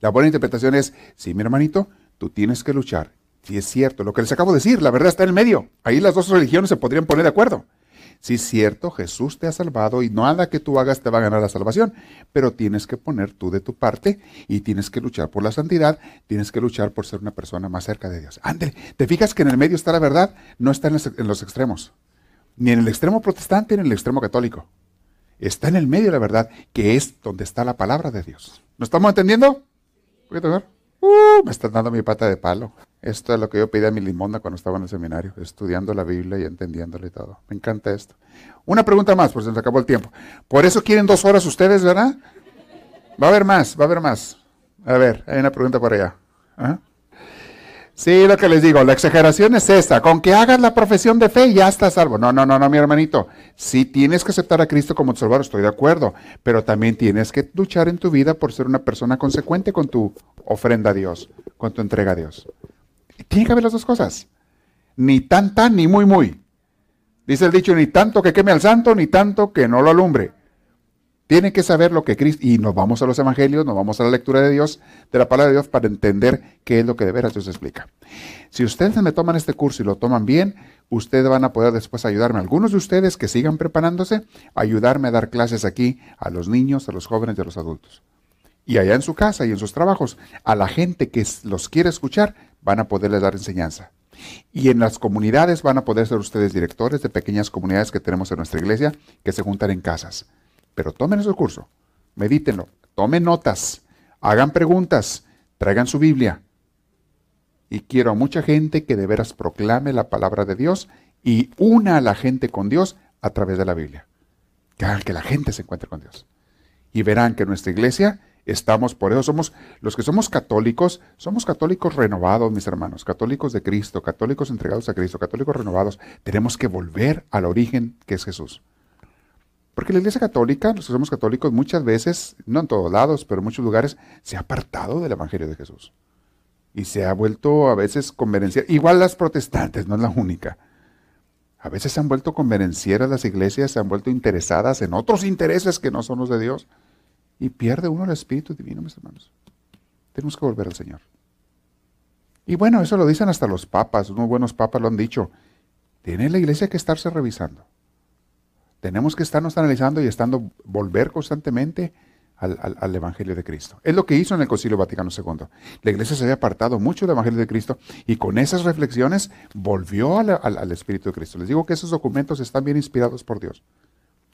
La buena interpretación es, sí, mi hermanito, tú tienes que luchar si es cierto, lo que les acabo de decir, la verdad está en el medio. Ahí las dos religiones se podrían poner de acuerdo. Si es cierto, Jesús te ha salvado y nada que tú hagas te va a ganar la salvación, pero tienes que poner tú de tu parte y tienes que luchar por la santidad, tienes que luchar por ser una persona más cerca de Dios. Ándale, ¿te fijas que en el medio está la verdad? No está en los, extremos, ni en el extremo protestante ni en el extremo católico. Está en el medio la verdad, que es donde está la palabra de Dios. ¿No estamos entendiendo? ¿Voy a Uh, me están dando mi pata de palo. Esto es lo que yo pedí a mi limonda cuando estaba en el seminario, estudiando la Biblia y entendiéndole y todo. Me encanta esto. Una pregunta más, pues se nos acabó el tiempo. Por eso quieren dos horas ustedes, ¿verdad? Va a haber más, va a haber más. A ver, hay una pregunta por allá. ¿Ah? Sí, lo que les digo, la exageración es esta. Con que hagas la profesión de fe ya estás salvo. No, no, no, no, mi hermanito. Sí tienes que aceptar a Cristo como tu Salvador, estoy de acuerdo. Pero también tienes que luchar en tu vida por ser una persona consecuente con tu ofrenda a Dios, con tu entrega a Dios. Tiene que haber las dos cosas. Ni tan tan, ni muy muy. Dice el dicho, ni tanto que queme al santo, ni tanto que no lo alumbre. Tienen que saber lo que Cristo, y nos vamos a los evangelios, nos vamos a la lectura de Dios, de la palabra de Dios, para entender qué es lo que de veras Dios explica. Si ustedes me toman este curso y lo toman bien, ustedes van a poder después ayudarme, algunos de ustedes que sigan preparándose, ayudarme a dar clases aquí a los niños, a los jóvenes y a los adultos. Y allá en su casa y en sus trabajos, a la gente que los quiere escuchar, van a poderles dar enseñanza. Y en las comunidades van a poder ser ustedes directores de pequeñas comunidades que tenemos en nuestra iglesia que se juntan en casas. Pero tomen ese curso, medítenlo, tomen notas, hagan preguntas, traigan su Biblia. Y quiero a mucha gente que de veras proclame la palabra de Dios y una a la gente con Dios a través de la Biblia. Que hagan que la gente se encuentre con Dios. Y verán que nuestra iglesia estamos, por eso somos, los que somos católicos, somos católicos renovados, mis hermanos, católicos de Cristo, católicos entregados a Cristo, católicos renovados. Tenemos que volver al origen que es Jesús. Porque la iglesia católica, los que somos católicos, muchas veces, no en todos lados, pero en muchos lugares, se ha apartado del Evangelio de Jesús. Y se ha vuelto a veces convenenciera. Igual las protestantes, no es la única. A veces se han vuelto convenencieras las iglesias, se han vuelto interesadas en otros intereses que no son los de Dios. Y pierde uno el Espíritu Divino, mis hermanos. Tenemos que volver al Señor. Y bueno, eso lo dicen hasta los papas, unos buenos papas lo han dicho. Tiene la iglesia que estarse revisando. Tenemos que estarnos analizando y estando, volver constantemente al, Evangelio de Cristo. Es lo que hizo en el Concilio Vaticano II. La iglesia se había apartado mucho del Evangelio de Cristo y con esas reflexiones volvió al, Espíritu de Cristo. Les digo que esos documentos están bien inspirados por Dios.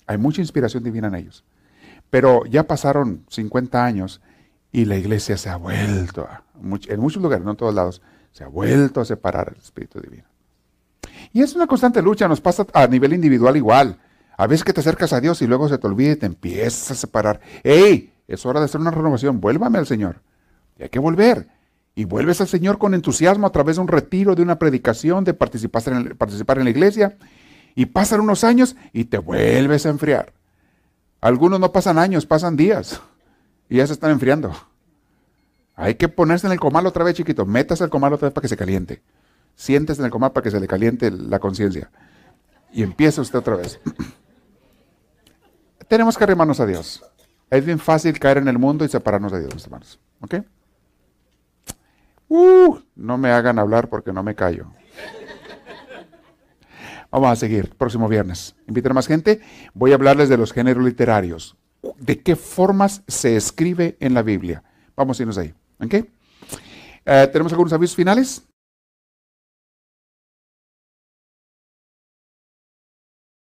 Hay mucha inspiración divina en ellos. Pero ya pasaron 50 años y la iglesia se ha vuelto, en muchos lugares, no en todos lados, se ha vuelto a separar el Espíritu Divino. Y es una constante lucha, nos pasa a nivel individual igual. A veces que te acercas a Dios y luego se te olvida y te empiezas a separar. ¡Ey! Es hora de hacer una renovación. Vuélvame al Señor. Y hay que volver. Y vuelves al Señor con entusiasmo a través de un retiro, de una predicación, de participar en, participar en la iglesia. Y pasan unos años y te vuelves a enfriar. Algunos no pasan años, pasan días y ya se están enfriando. Hay que ponerse en el comal otra vez, chiquito. Métase el comal otra vez para que se caliente. Siéntese en el comal para que se le caliente la conciencia. Y empieza usted otra vez. Tenemos que arrimarnos a Dios. Es bien fácil caer en el mundo y separarnos de Dios, mis hermanos. ¿Ok? Uh, no me hagan hablar porque no me callo. Vamos a seguir, próximo viernes. Invitar a más gente. Voy a hablarles de los géneros literarios. ¿De qué formas se escribe en la Biblia? Vamos a irnos ahí. ¿Ok? Eh, ¿Tenemos algunos avisos finales?